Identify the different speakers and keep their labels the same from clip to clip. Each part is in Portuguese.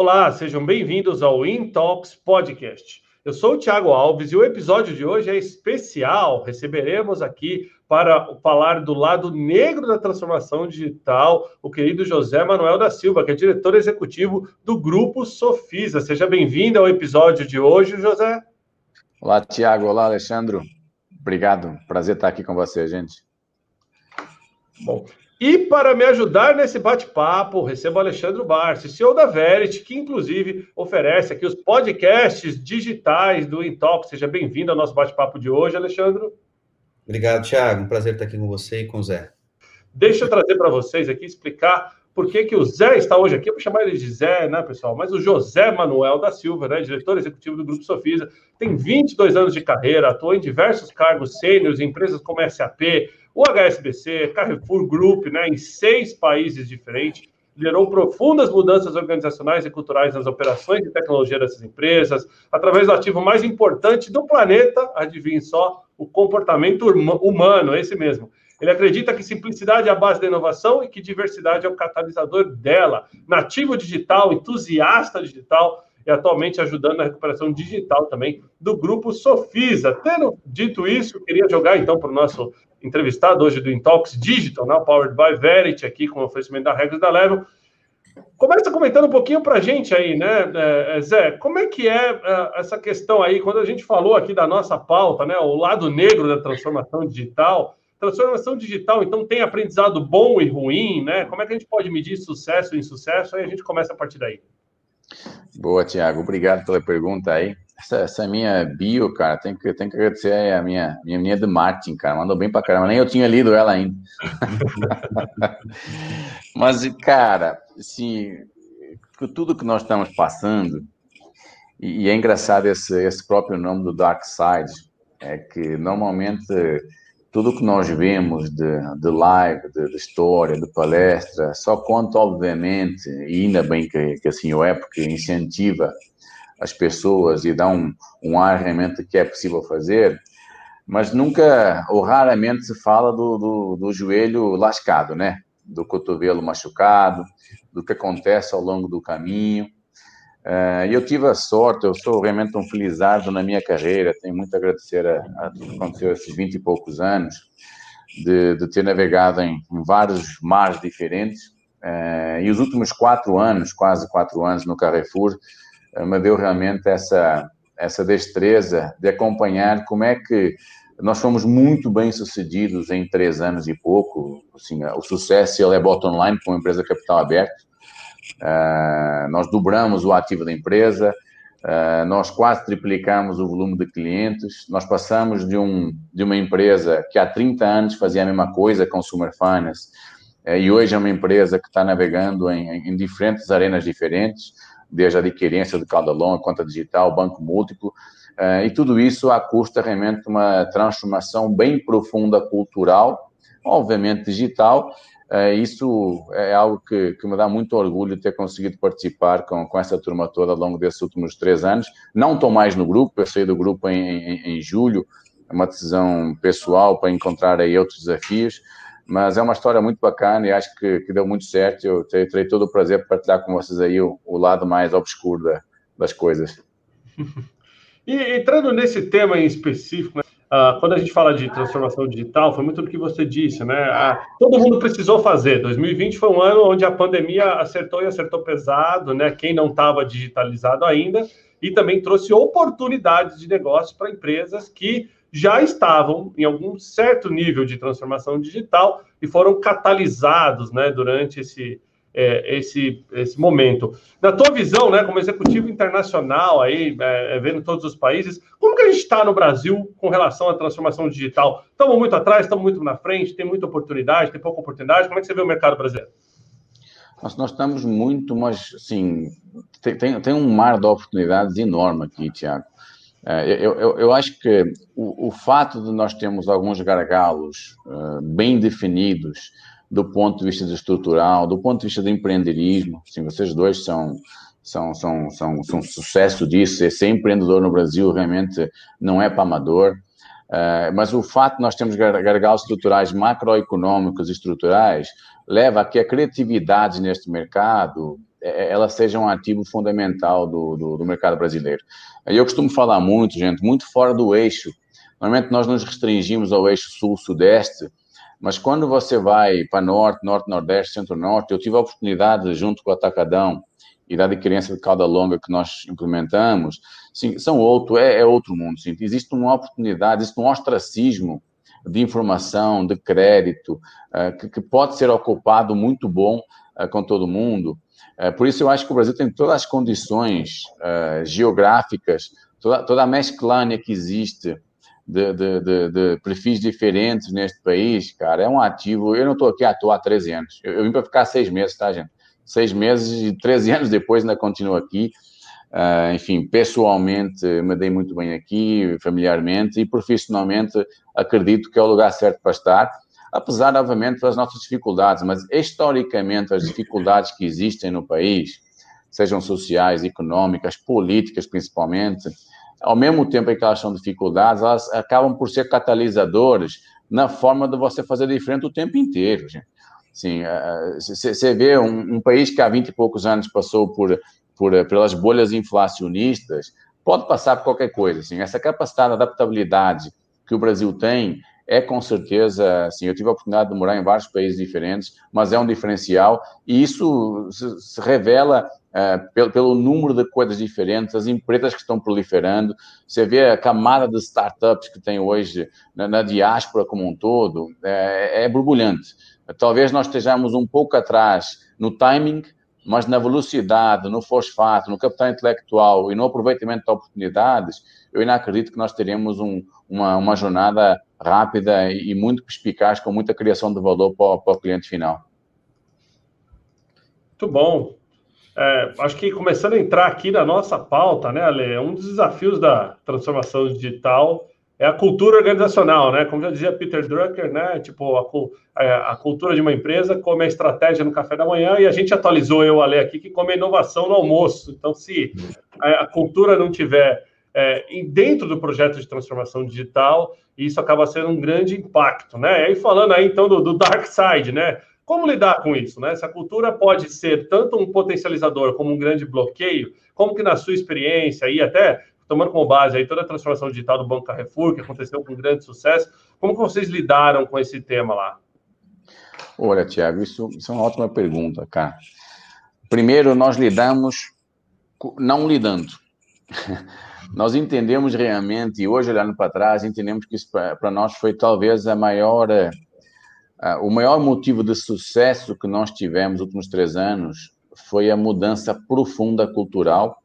Speaker 1: Olá, sejam bem-vindos ao Intox Podcast. Eu sou o Thiago Alves e o episódio de hoje é especial. Receberemos aqui para falar do lado negro da transformação digital o querido José Manuel da Silva, que é diretor executivo do Grupo Sofisa. Seja bem-vindo ao episódio de hoje, José.
Speaker 2: Olá, Tiago. Olá, Alexandre. Obrigado. Prazer estar aqui com você, gente.
Speaker 1: Bom, e para me ajudar nesse bate-papo, recebo Alexandre Barsi, CEO da Verity, que inclusive oferece aqui os podcasts digitais do Intox. Seja bem-vindo ao nosso bate-papo de hoje, Alexandre.
Speaker 3: Obrigado, Thiago. Um prazer estar aqui com você e com o Zé.
Speaker 1: Deixa eu trazer para vocês aqui, explicar por que, que o Zé está hoje aqui. Eu vou chamar ele de Zé, né, pessoal? Mas o José Manuel da Silva, né, diretor executivo do Grupo Sofisa, tem 22 anos de carreira, atuou em diversos cargos sêniores em empresas como SAP, o HSBC, Carrefour Group, né, em seis países diferentes, liderou profundas mudanças organizacionais e culturais nas operações de tecnologia dessas empresas, através do ativo mais importante do planeta, adivinhe só, o comportamento humano, esse mesmo. Ele acredita que simplicidade é a base da inovação e que diversidade é o catalisador dela. Nativo digital, entusiasta digital e atualmente ajudando na recuperação digital também do grupo Sofisa. Tendo dito isso, queria jogar então para o nosso entrevistado hoje do Intox Digital, né, Powered by Verity, aqui com o oferecimento da Regras da Level. Começa comentando um pouquinho para a gente aí, né, é, Zé, como é que é, é essa questão aí, quando a gente falou aqui da nossa pauta, né, o lado negro da transformação digital, transformação digital, então, tem aprendizado bom e ruim, né, como é que a gente pode medir sucesso e insucesso, aí a gente começa a partir daí.
Speaker 2: Boa, Tiago, obrigado pela pergunta aí essa, essa, minha bio, cara, tem que, tem que agradecer a minha, minha menina de Martin, cara, mandou bem pra caramba, nem eu tinha lido ela ainda. Mas, cara, assim, tudo que nós estamos passando, e, e é engraçado esse, esse próprio nome do Dark Side, é que normalmente tudo que nós vemos de, de live, de, de, história, de palestra, só conta, obviamente, e ainda bem que, que assim o é, porque incentiva as pessoas e dá um, um ar realmente que é possível fazer, mas nunca ou raramente se fala do, do, do joelho lascado, né? Do cotovelo machucado, do que acontece ao longo do caminho. Uh, e eu tive a sorte, eu sou realmente um felizardo na minha carreira, tenho muito a agradecer a, a que aconteceu esses 20 e poucos anos, de, de ter navegado em, em, vários mares diferentes. Uh, e os últimos quatro anos, quase quatro anos no Carrefour, eh, me deu realmente essa, essa destreza de acompanhar como é que nós fomos muito bem sucedidos em três anos e pouco. Assim, o sucesso ele é bottom line com uma empresa capital aberto. Uh, nós dobramos o ativo da empresa, uh, nós quase triplicamos o volume de clientes, nós passamos de, um, de uma empresa que há 30 anos fazia a mesma coisa, Consumer Finance, uh, e hoje é uma empresa que está navegando em, em diferentes arenas diferentes desde a adquirência de cada longa, conta digital, banco múltiplo, uh, e tudo isso a custa realmente uma transformação bem profunda cultural, obviamente digital. Uh, isso é algo que, que, me dá muito orgulho ter conseguido participar com, com essa turma toda ao longo desses últimos três anos. Não estou mais no grupo, eu saí do grupo em, em, em julho, é uma decisão pessoal para encontrar aí outros desafios, mas é uma história muito bacana e acho que, que deu muito certo. Eu terei todo o prazer de partilhar com vocês aí o, o lado mais obscuro da, das coisas.
Speaker 1: E entrando nesse tema em específico, né, uh, quando a gente fala de transformação digital, foi muito do que você disse, né? Uh, todo mundo precisou fazer. 2020 foi um ano onde a pandemia acertou e acertou pesado, né? Quem não estava digitalizado ainda, e também trouxe oportunidades de negócio para empresas que já estavam em algum certo nível de transformação digital e foram catalisados né, durante esse, é, esse, esse momento. Na tua visão, né, como executivo internacional, aí, é, é vendo todos os países, como que a gente está no Brasil com relação à transformação digital? Estamos muito atrás, estamos muito na frente, tem muita oportunidade, tem pouca oportunidade? Como é que você vê o mercado brasileiro?
Speaker 2: Nós, nós estamos muito, mas, assim, tem, tem, tem um mar de oportunidades enorme aqui, Tiago. É, eu, eu, eu, acho que o, o, fato de nós termos alguns gargalos uh, bem definidos do ponto de vista estrutural, do ponto de vista do empreendedorismo, assim, vocês dois são, são, são, são, são sucesso disso, ser empreendedor no Brasil realmente não é para amador, uh, mas o fato de nós termos gargalos estruturais macroeconômicos e estruturais leva a que a criatividade neste mercado ela seja um ativo fundamental do, do, do mercado brasileiro. Eu costumo falar muito, gente, muito fora do eixo. Normalmente nós nos restringimos ao eixo sul-sudeste, mas quando você vai para norte, norte, nordeste, centro-norte, eu tive a oportunidade, junto com o Atacadão e da adquirência de cauda longa que nós implementamos, sim, são outro, é, é outro mundo. Sim. Existe uma oportunidade, existe um ostracismo de informação, de crédito, uh, que, que, pode ser ocupado muito bom uh, com todo mundo. Uh, por isso, eu acho que o Brasil tem todas as condições geográficas, toda, toda a mesclânea que existe de, de, de, de, perfis diferentes neste país, cara, é um ativo. Eu não estou aqui à toa há 13 anos. Eu, eu vim para ficar seis meses, tá, gente? Seis meses e 13 anos depois ainda continuo aqui. Uh, enfim, pessoalmente me dei muito bem aqui, familiarmente e profissionalmente acredito que é o lugar certo para estar, apesar, obviamente, das nossas dificuldades, mas historicamente as dificuldades que existem no país, sejam sociais, económicas, políticas principalmente, ao mesmo tempo em que elas são dificuldades, elas acabam por ser catalisadores na forma de você fazer diferente o tempo inteiro, gente. Sim, você vê um, um, país que há 20 e poucos anos passou por, por pelas bolhas inflacionistas, pode passar por qualquer coisa. Assim, essa capacidade de adaptabilidade que o Brasil tem é com certeza, assim, eu tive a oportunidade de morar em vários países diferentes, mas é um diferencial e isso se, se revela é, pelo, pelo, número de coisas diferentes, as empresas que estão proliferando, você vê a camada de startups que tem hoje na, na diáspora como um todo, é, é borbulhante. Talvez nós estejamos um pouco atrás no timing, mas na velocidade, no fosfato, no capital intelectual e no aproveitamento de oportunidades, eu ainda acredito que nós teremos um, uma, uma jornada rápida e muito perspicaz, com muita criação de valor para, para o cliente final.
Speaker 1: Muito bom. É, acho que começando a entrar aqui na nossa pauta, né, Ale, um dos desafios da transformação digital é a cultura organizacional, né? Como já dizia Peter Drucker, né? Tipo, a, é, a, cultura de uma empresa come a estratégia no café da manhã e a gente atualizou, eu, Ale, aqui, que come a inovação no almoço. Então, se a, a cultura não tiver é, dentro do projeto de transformação digital, isso acaba sendo um grande impacto, né? E falando aí então do, do dark side, né? Como lidar com isso, né? Essa cultura pode ser tanto um potencializador como um grande bloqueio, como que na sua experiência e até tomando como base aí toda a transformação digital do Banco Carrefour, que aconteceu com grande sucesso, como que vocês lidaram com esse tema lá?
Speaker 2: Olha, Tiago, isso, isso é uma ótima pergunta, cara. Primeiro, nós lidamos não lidando. nós entendemos realmente, e hoje olhando para trás, entendemos que isso para nós foi talvez a maior, uh, o maior motivo de sucesso que nós tivemos nos últimos três anos foi a mudança profunda cultural.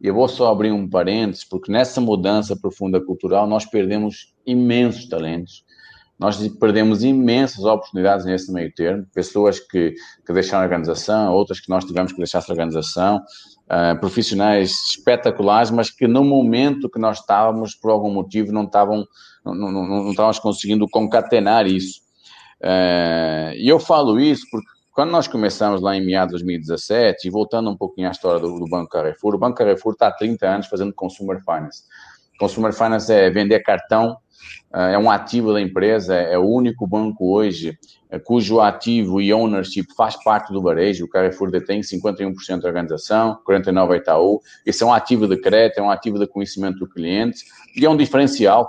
Speaker 2: E eu vou só abrir um parênteses, porque nessa mudança profunda cultural nós perdemos imensos talentos, nós perdemos imensas oportunidades nesse meio termo, pessoas que, que deixaram a organização, outras que nós tivemos que deixar a organização, uh, profissionais espetaculares, mas que no momento que nós estávamos, por algum motivo, não estavam, não, não, não estávamos conseguindo concatenar isso. Uh, e eu falo isso porque quando nós começamos lá em meados de 2017, e voltando um pouquinho à história do, do Banco Carrefour, o Banco Carrefour está há 30 anos fazendo consumer finance. Consumer finance é vender cartão ah, é um ativo da empresa, é o único banco hoje eh, cujo ativo e ownership faz parte do varejo. O Carrefour detém 51% da organização, 49% a Itaú. Esse é um ativo de crédito, é um ativo de conhecimento do cliente e é um diferencial,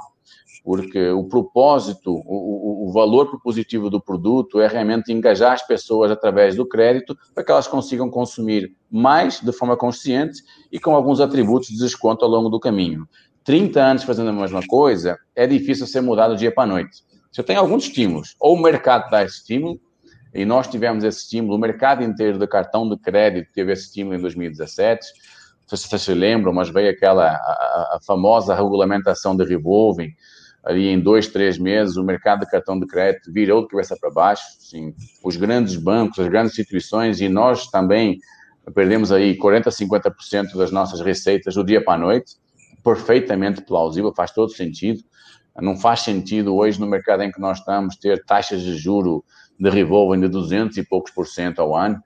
Speaker 2: porque o propósito, o, o valor propositivo do produto é realmente engajar as pessoas através do crédito para que elas consigam consumir mais de forma consciente e com alguns atributos de desconto ao longo do caminho. 30 anos fazendo a mesma coisa, é difícil ser mudado do dia para a noite. Você tem alguns estímulos. Ou o mercado dá esse estímulo, e nós tivemos esse estímulo, o mercado inteiro do cartão de crédito teve esse estímulo em 2017. Não sei se vocês se lembram, mas veio aquela a, a famosa regulamentação de revolving, ali em dois, três meses, o mercado de cartão de crédito virou de cabeça para baixo. Sim, os grandes bancos, as grandes instituições e nós também perdemos aí 40, 50% das nossas receitas do dia para a noite perfeitamente plausível, faz todo sentido. Não faz sentido hoje, no mercado em que nós estamos, ter taxas de juro de revolving de 200 e poucos por cento ao ano.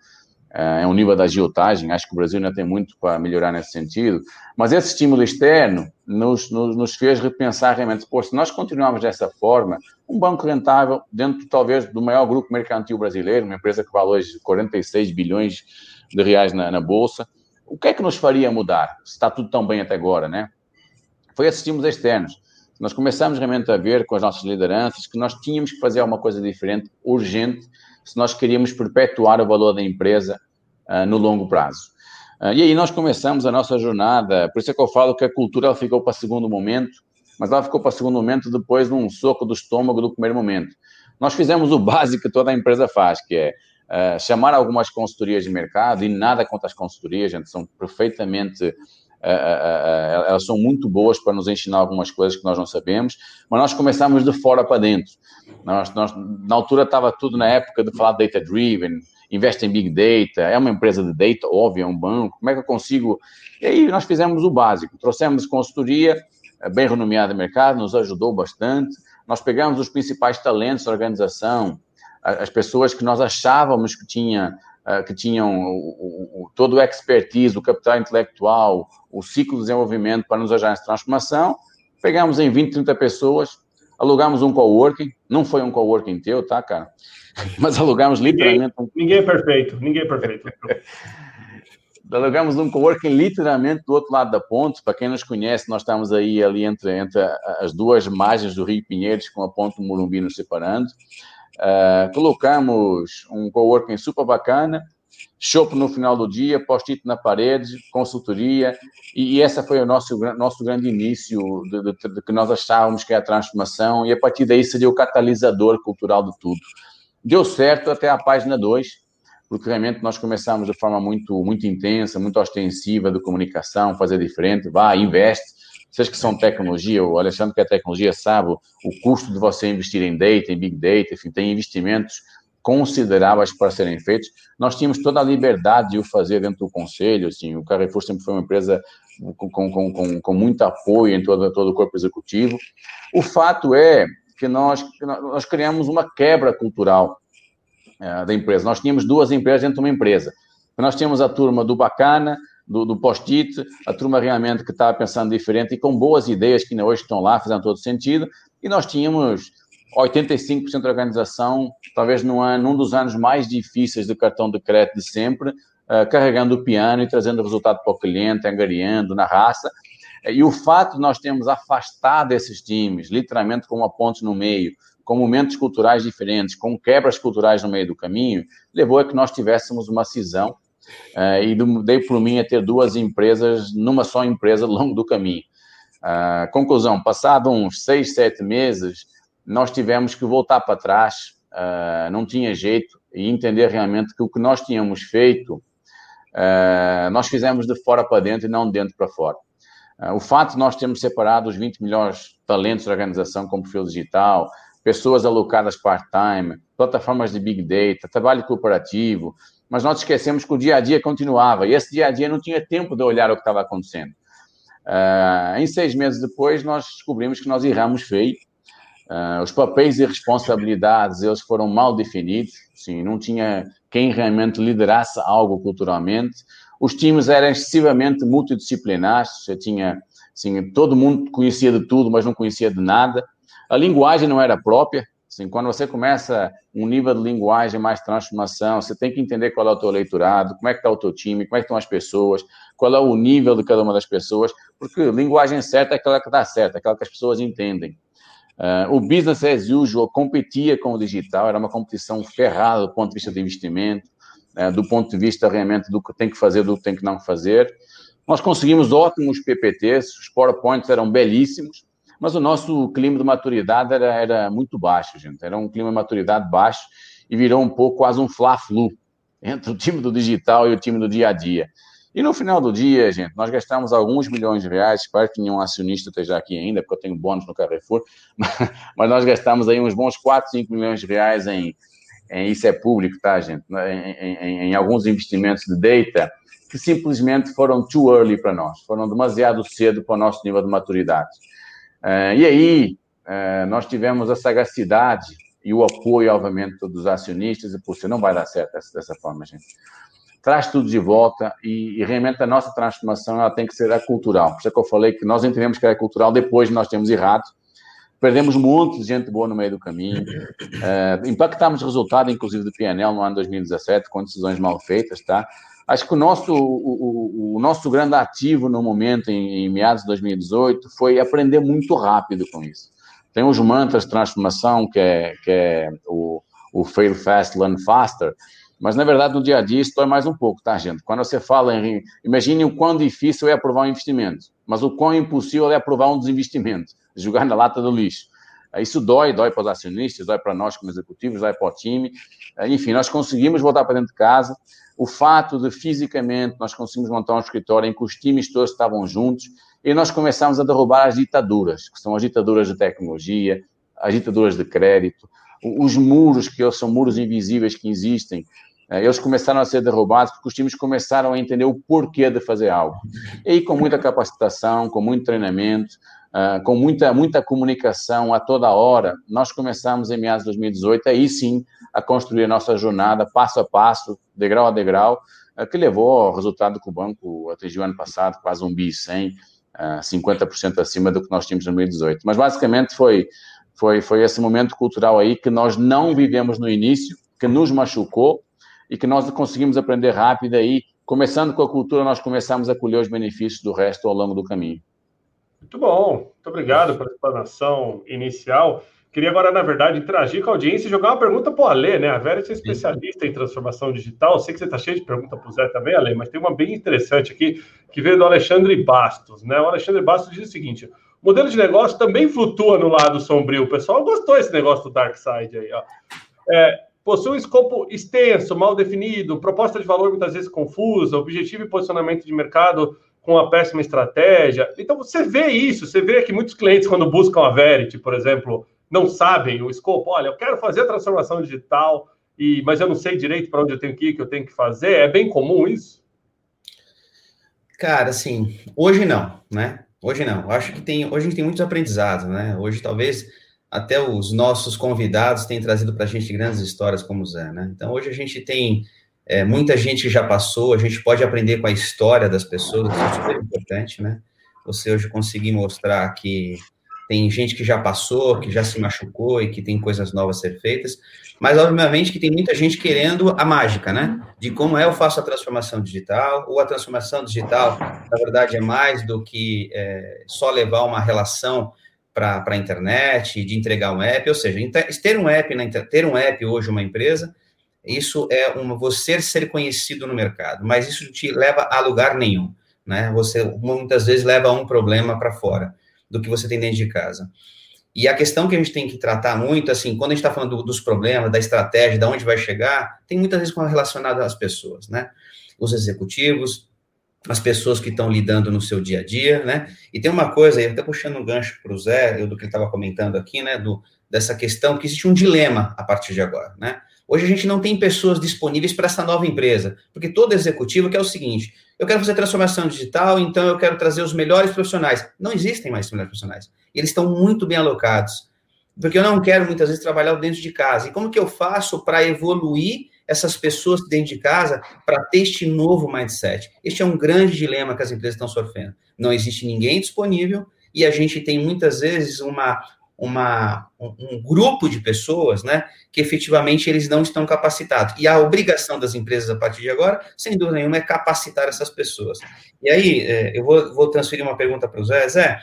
Speaker 2: Eh, é um nível da agiotagem, acho que o Brasil ainda tem muito para melhorar nesse sentido. Mas esse estímulo externo nos, nos, nos fez repensar realmente, pô, se nós continuarmos dessa forma, um banco rentável, dentro talvez do maior grupo mercantil brasileiro, uma empresa que vale hoje 46 bilhões de reais na, na bolsa. O que é que nos faria mudar? Se está tudo tão bem até agora, né? Foi assistimos externos. Nós começamos realmente a ver com as nossas lideranças que nós tínhamos que fazer alguma coisa diferente, urgente, se nós queríamos perpetuar o valor da empresa uh, no longo prazo. Uh, e aí nós começamos a nossa jornada, por isso é que eu falo que a cultura ficou para segundo momento, mas ela ficou para segundo momento depois de um soco do estômago do primeiro momento. Nós fizemos o básico que toda a empresa faz, que é uh, chamar algumas consultorias de mercado, e nada contra as consultorias, gente, são perfeitamente. Uh, uh, elas são muito boas para nos ensinar algumas coisas que nós não sabemos, mas nós começamos de fora para dentro. Nós, nós na altura estava tudo na época de falar data-driven, investe em Big Data, é uma empresa de data, óbvio, é um banco, como é que eu consigo... E aí nós fizemos o básico, trouxemos consultoria, bem renomeada no mercado, nos ajudou bastante, nós pegamos os principais talentos da organização, as pessoas que nós achávamos que, tinha, eh, que tinham o, o, todo o expertise, o capital intelectual, o ciclo de desenvolvimento para nos ajudar nessa transformação, pegamos em 20, 30 pessoas, alugamos um coworking, não foi um coworking teu, tá, cara? Mas alugamos literalmente
Speaker 1: um... Ninguém é perfeito, ninguém é perfeito.
Speaker 2: alugamos um coworking literalmente do outro lado da ponte. Para quem nos conhece, nós estamos aí ali entre, entre as duas margens do Rio Pinheiros, com a ponte do Morumbi nos separando. Uh, colocamos um coworking super bacana, chopp no final do dia, post-it na parede, consultoria, e, e essa foi o nosso, nosso grande início de, que nós achávamos que é a transformação, e a partir daí seria o catalisador cultural de tudo. Deu certo até a página 2, porque realmente nós começamos de forma muito, muito intensa, muito ostensiva de comunicação, fazer diferente, vá, investe. Vocês que são tecnologia, o Alexandre que é tecnologia sabe o custo de você investir em data, em big data, enfim, tem investimentos consideráveis para serem feitos. Nós tínhamos toda a liberdade de o fazer dentro do conselho, assim, o Carrefour sempre foi uma empresa com, com, com, com muito apoio em todo, todo o corpo executivo. O fato é que nós, nós criamos uma quebra cultural uh, da empresa. Nós tínhamos duas empresas dentro de uma empresa. Nós tínhamos a turma do bacana, do, do post-it, a turma realmente que estava pensando diferente e com boas ideias que ainda hoje estão lá, fazendo todo sentido, e nós tínhamos 85% da organização, talvez num, ano, num dos anos mais difíceis de cartão de crédito de sempre, uh, carregando o piano e trazendo resultado para o cliente, angariando na raça. E o fato de nós termos afastado esses times, literalmente com uma ponte no meio, com momentos culturais diferentes, com quebras culturais no meio do caminho, levou a que nós tivéssemos uma cisão Uh, e dei por mim a ter duas empresas numa só empresa ao longo do caminho. Uh, conclusão, passado uns seis, sete meses, nós tivemos que voltar para trás, uh, não tinha jeito, e entender realmente que o que nós tínhamos feito, nós fizemos de fora para dentro e não de dentro para fora. o fato de nós termos separado os 20 melhores talentos da organização com perfil digital, pessoas alocadas part-time, plataformas de big data, trabalho cooperativo, mas nós esquecemos que o dia a dia continuava e esse dia a dia não tinha tempo de olhar o que estava acontecendo. Uh, em seis meses depois, nós descobrimos que nós erramos feio. Uh, os papéis e responsabilidades eles foram mal definidos. Sim, não tinha quem realmente liderasse algo culturalmente. Os times eram excessivamente multidisciplinares. Tinha, assim, todo mundo conhecia de tudo, mas não conhecia de nada. A linguagem não era própria. Assim, quando você começa um nível de linguagem mais transformação, você tem que entender qual é o teu leiturado, como é que está o teu time, como é que estão as pessoas, qual é o nível de cada uma das pessoas, porque linguagem certa é aquela que dá certo, é aquela que as pessoas entendem. Uh, o business as usual competia com o digital, era uma competição ferrada do ponto de vista de investimento, uh, do ponto de vista realmente do que tem que fazer, do que tem que não fazer. Nós conseguimos ótimos PPTs, os PowerPoints eram belíssimos, mas o nosso clima de maturidade era, era muito baixo, gente. Era um clima de maturidade baixo e virou um pouco quase um fla-flu entre o time do digital e o time do dia a dia. E no final do dia, gente, nós gastamos alguns milhões de reais, espero que nenhum acionista esteja aqui ainda, porque eu tenho bônus no Carrefour, mas nós gastamos aí uns bons 4, 5 milhões de reais em, em isso é público, tá, gente? Em, em, em alguns investimentos de data que simplesmente foram too early para nós, foram demasiado cedo para o nosso nível de maturidade. Uh, e aí, uh, nós tivemos a sagacidade e o apoio, obviamente, dos acionistas, e, puxa, não vai dar certo dessa, forma, gente. Traz tudo de volta e, e, realmente a nossa transformação ela tem que ser a cultural. Por isso é que eu falei que nós entendemos que era cultural depois de nós termos errado. Perdemos monte de gente boa no meio do caminho. Uh, impactámos resultado, inclusive, do PNL no ano 2017, com decisões mal feitas, tá? Acho que o nosso, o, o, o nosso grande ativo no momento, em, em, meados de 2018, foi aprender muito rápido com isso. Tem os mantras de transformação, que é, que é o, o Fail Fast, Learn Faster, mas, na verdade, no dia a dia, isso dói mais um pouco, tá, gente? Quando você fala em. Imagine o quão difícil é aprovar um investimento, mas o quão impossível é aprovar um desinvestimento, jogar na lata do lixo. Isso dói, dói para os acionistas, dói para nós como executivos, dói para o time. Enfim, nós conseguimos voltar para dentro de casa. O fato de fisicamente nós conseguimos montar um escritório em que os times todos estavam juntos e nós começamos a derrubar as ditaduras, que são as ditaduras de tecnologia, as ditaduras de crédito, os muros, que são muros invisíveis que existem, eh, eles começaram a ser derrubados porque os times começaram a entender o porquê de fazer algo. E aí, com muita capacitação, com muito treinamento, eh, com muita, muita comunicação a toda hora, nós começamos em meados de 2018, aí sim, a construir a nossa jornada passo a passo, degrau a degrau, eh, que levou ao resultado que o banco atingiu ano passado, quase um bi 100, 50% acima do que nós tínhamos em 2018. Mas basicamente foi, foi, foi esse momento cultural aí que nós não vivemos no início, que nos machucou, e que nós conseguimos aprender rápido aí. Começando com a cultura, nós começamos a colher os benefícios do resto ao longo do caminho.
Speaker 1: Muito bom, muito obrigado pela explanação inicial. Queria agora, na verdade, interagir com a audiência e jogar uma pergunta para o Alê, né? A Vera é especialista em transformação digital. Sei que você está cheio de perguntas para o Zé também, Alê, mas tem uma bem interessante aqui que veio do Alexandre Bastos, né? O Alexandre Bastos diz o seguinte: o modelo de negócio também flutua no lado sombrio. O pessoal gostou desse negócio do Dark Side aí, ó. É, possui um escopo extenso, mal definido, proposta de valor muitas vezes confusa, objetivo e posicionamento de mercado com uma péssima estratégia. Então, você vê isso, você vê que muitos clientes, quando buscam a Verity, por exemplo, não sabem o escopo. Olha, eu quero fazer a transformação digital, e, mas eu não sei direito para onde eu tenho que ir, que eu tenho que fazer. É bem comum isso?
Speaker 3: Cara, assim, hoje não, né? Hoje não. Acho que tem, hoje a gente tem muitos aprendizados, né? Hoje talvez até os nossos convidados têm trazido para a gente grandes histórias como o Zé, né? Então, hoje a gente tem é, muita gente já passou, a gente pode aprender com a história das pessoas, isso é super importante, né? Você hoje conseguir mostrar que tem gente que já passou, que já se machucou e que tem coisas novas a ser feitas, mas obviamente que tem muita gente querendo a mágica, né? De como é eu faço a transformação digital, ou a transformação digital, na verdade, é mais do que é, só levar uma relação para a internet, de entregar um app, ou seja, ter um app, ter um app hoje uma empresa, isso é você ser conhecido no mercado, mas isso te leva a lugar nenhum, né? Você muitas vezes leva um problema para fora do que você tem dentro de casa. E a questão que a gente tem que tratar muito, assim, quando a gente está falando do, dos problemas, da estratégia, de onde vai chegar, tem muitas vezes relacionado às pessoas, né? Os executivos, as pessoas que estão lidando no seu dia a dia, né? E tem uma coisa, aí, até puxando um gancho para o Zé, do que ele estava comentando aqui, né? Do, dessa questão que existe um dilema a partir de agora, né? Hoje a gente não tem pessoas disponíveis para essa nova empresa, porque todo executivo quer o seguinte: eu quero fazer transformação digital, então eu quero trazer os melhores profissionais. Não existem mais melhores profissionais. Eles estão muito bem alocados, porque eu não quero muitas vezes trabalhar dentro de casa. E como que eu faço para evoluir essas pessoas dentro de casa para ter este novo mindset. Este é um grande dilema que as empresas estão sofrendo. Não existe ninguém disponível e a gente tem muitas vezes uma, uma, um, grupo de pessoas, né, que efetivamente eles não estão capacitados. E a obrigação das empresas a partir de agora, sem dúvida nenhuma, é capacitar essas pessoas. E aí, é, eu vou, vou transferir uma pergunta para o Zé. Zé,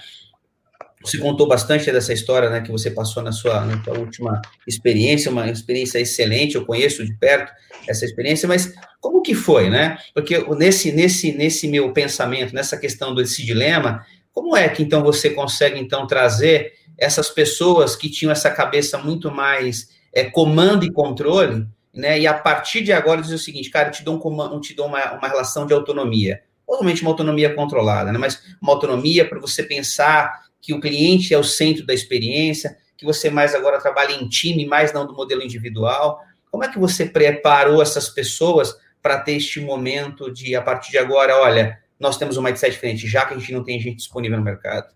Speaker 3: você contou bastante dessa história, né, que você passou na sua, na sua última experiência, uma experiência excelente, eu conheço de perto essa experiência, mas como que foi, né? Porque nesse, nesse, nesse meu pensamento, nessa questão desse dilema, como é que então você consegue então trazer essas pessoas que tinham essa cabeça muito mais é, comando e controle, né? E a partir de agora dizer o seguinte, cara, eu te dou, um comando, te dou uma, uma relação de autonomia, totalmente uma autonomia controlada, né? Mas uma autonomia para você pensar que o cliente é o centro da experiência, que você mais agora trabalha em time, mais não do modelo individual. Como é que você preparou essas pessoas para ter este momento de, a partir de agora, olha, nós temos um mindset diferente, já que a gente não tem gente disponível no mercado?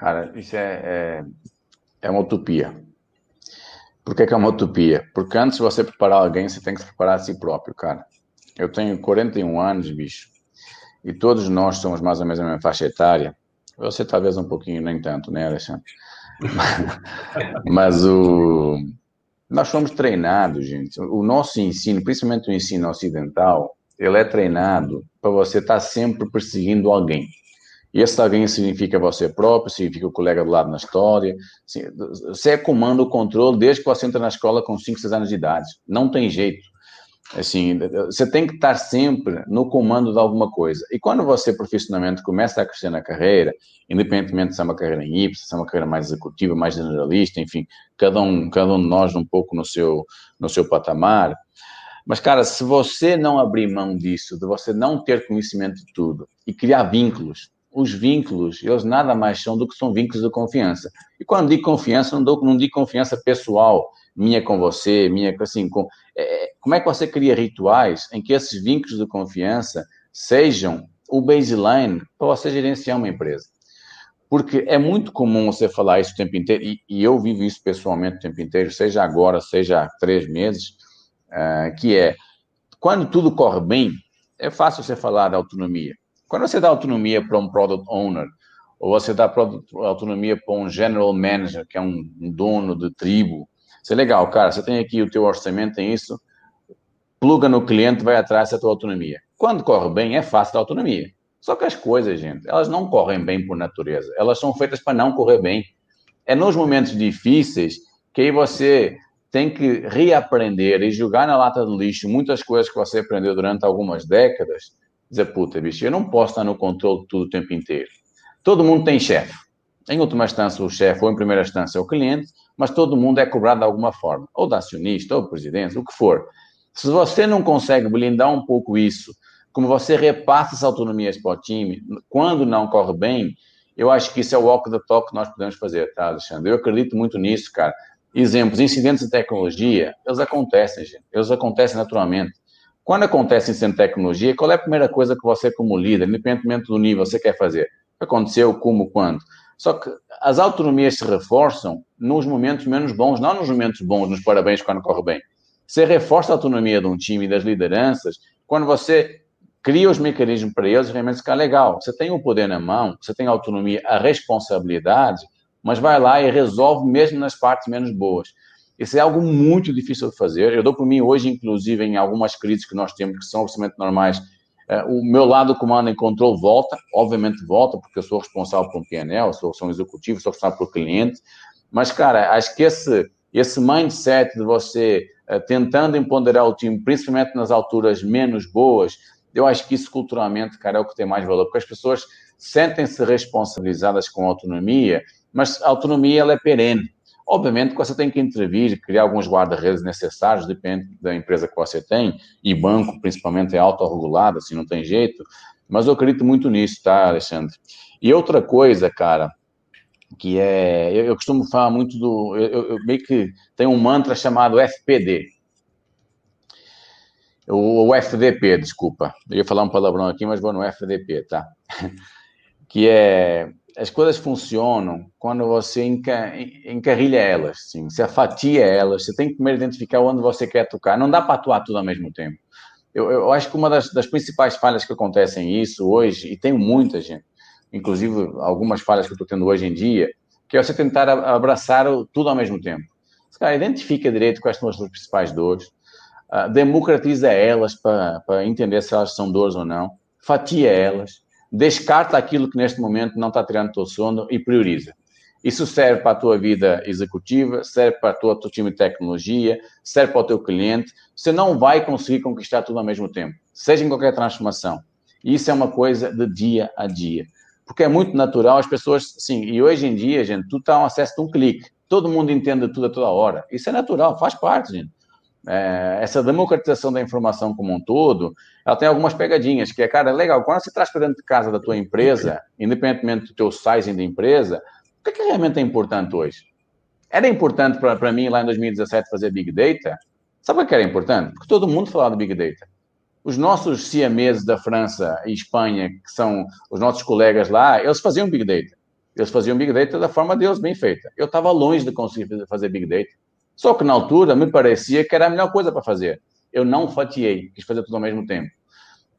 Speaker 2: Cara, isso é, é, é uma utopia. Por que, que, é uma utopia? Porque antes de você preparar alguém, você tem que se preparar a si próprio, cara. Eu tenho 41 anos, bicho, e todos nós somos mais ou menos a mesma faixa etária. Você talvez um pouquinho, nem tanto, né, Alexandre? Mas o... nós fomos treinados, gente. O nosso ensino, principalmente o ensino ocidental, ele é treinado para você estar tá sempre perseguindo alguém. E esse alguém significa você próprio, significa o colega do lado na história. Você é comando o controle desde que você entra na escola com 5, 6 anos de idade. Não tem jeito. Assim, você tem que estar sempre no comando de alguma coisa. E quando você profissionalmente começa a crescer na carreira, independentemente se é uma carreira em Y, se é uma carreira mais executiva, mais generalista, enfim, cada um, cada um de nós um pouco no seu, no seu patamar. Mas, cara, se você não abrir mão disso, de você não ter conhecimento de tudo e criar vínculos, os vínculos, eles nada mais são do que são vínculos de confiança. E quando digo confiança, não, dou, não digo confiança pessoal, minha com você, minha assim, com, é, como é que você cria rituais em que esses vínculos de confiança sejam o baseline para você gerenciar uma empresa? Porque é muito comum você falar isso o tempo inteiro, e, e eu vivo isso pessoalmente o tempo inteiro, seja agora, seja há três meses, uh, que é, quando tudo corre bem, é fácil você falar da autonomia. Quando você dá autonomia para um product owner, ou você dá autonomia para um general manager, que é um dono de tribo, isso é legal, cara, você tem aqui o teu orçamento, tem isso, pluga no cliente, vai atrás da tua autonomia. Quando corre bem, é fácil da autonomia. Só que as coisas, gente, elas não correm bem por natureza. Elas são feitas para não correr bem. É nos momentos difíceis que aí você tem que reaprender e jogar na lata do lixo muitas coisas que você aprendeu durante algumas décadas. Dizer, puta, bicho, eu não posso estar no controle de tudo o tempo inteiro. Todo mundo tem chefe. Em última instância, o chefe, ou em primeira instância, é o cliente, mas todo mundo é cobrado de alguma forma, ou da acionista, ou do presidente, o que for. Se você não consegue blindar um pouco isso, como você repassa as autonomias para o time, quando não corre bem, eu acho que isso é o walk the talk que nós podemos fazer, tá, Alexandre? Eu acredito muito nisso, cara. Exemplos, incidentes de tecnologia, eles acontecem, gente. Eles acontecem naturalmente. Quando acontece incidente de tecnologia, qual é a primeira coisa que você, como líder, independentemente do nível, você quer fazer? Aconteceu, como, quando? Só que as autonomias se reforçam nos momentos menos bons, não nos momentos bons, nos parabéns quando corre bem. Você reforça a autonomia de um time e das lideranças quando você cria os mecanismos para eles realmente ficar legal. Você tem o poder na mão, você tem a autonomia, a responsabilidade, mas vai lá e resolve mesmo nas partes menos boas. Isso é algo muito difícil de fazer. Eu dou por mim hoje, inclusive, em algumas crises que nós temos, que são absolutamente normais, é, o meu lado comando e controle volta, obviamente volta, porque eu sou responsável por um PNL, sou, sou um executivo, sou responsável por cliente, mas, cara, acho que esse, esse mindset de você eh, tentando empoderar o time, principalmente nas alturas menos boas, eu acho que isso culturalmente, cara, é o que tem mais valor, porque as pessoas sentem-se responsabilizadas com autonomia, mas a autonomia ela é perene. Obviamente que você tem que intervir, criar alguns guarda-redes necessários, depende da empresa que você tem, e banco, principalmente, é autorregulado, assim, não tem jeito, mas eu acredito muito nisso, tá, Alexandre? E outra coisa, cara, que é. Eu, eu costumo falar muito do. Eu, eu, meio que tem um mantra chamado FPD. O, o FDP, desculpa. Eu ia falar um palavrão aqui, mas vou no FDP, tá? que é. As coisas funcionam quando você enca, encarrilha elas, assim, você fatia elas, você tem que primeiro identificar onde você quer tocar. Não dá para atuar tudo ao mesmo tempo. Eu, eu acho que uma das, das principais falhas que acontecem isso hoje, e tem muita gente, inclusive algumas falhas que eu estou tendo hoje em dia, que é você tentar abraçar tudo ao mesmo tempo. Se cara identifica direito quais são as suas principais dores, uh, democratiza elas para entender se elas são dores ou não, fatia elas, descarta aquilo que neste momento não está tirando o teu sono e prioriza. Isso serve para a tua vida executiva, serve para tua, teu time de tecnologia, serve para o teu cliente. Você não vai conseguir conquistar tudo ao mesmo tempo, seja em qualquer transformação. Isso é uma coisa de dia a dia porque é muito natural as pessoas, sim, e hoje em dia, gente, tudo está um acesso de um clique. Todo mundo entende tudo a toda hora. Isso é natural, faz parte, gente. É, essa democratização da informação como um todo, ela tem algumas pegadinhas, que é, cara, legal, quando você traz para dentro de casa da tua empresa, independentemente do teu sizing da empresa, o que, é que realmente é importante hoje? Era importante para mim, lá em 2017, fazer Big Data? Sabe o que era importante? Porque todo mundo falava de Big Data. Os nossos siameses da França e Espanha, que são os nossos colegas lá, eles faziam Big Data. Eles faziam Big Data da forma deles, bem feita. Eu estava longe de conseguir fazer Big Data. Só que na altura me parecia que era a melhor coisa para fazer. Eu não fatiei, quis fazer tudo ao mesmo tempo.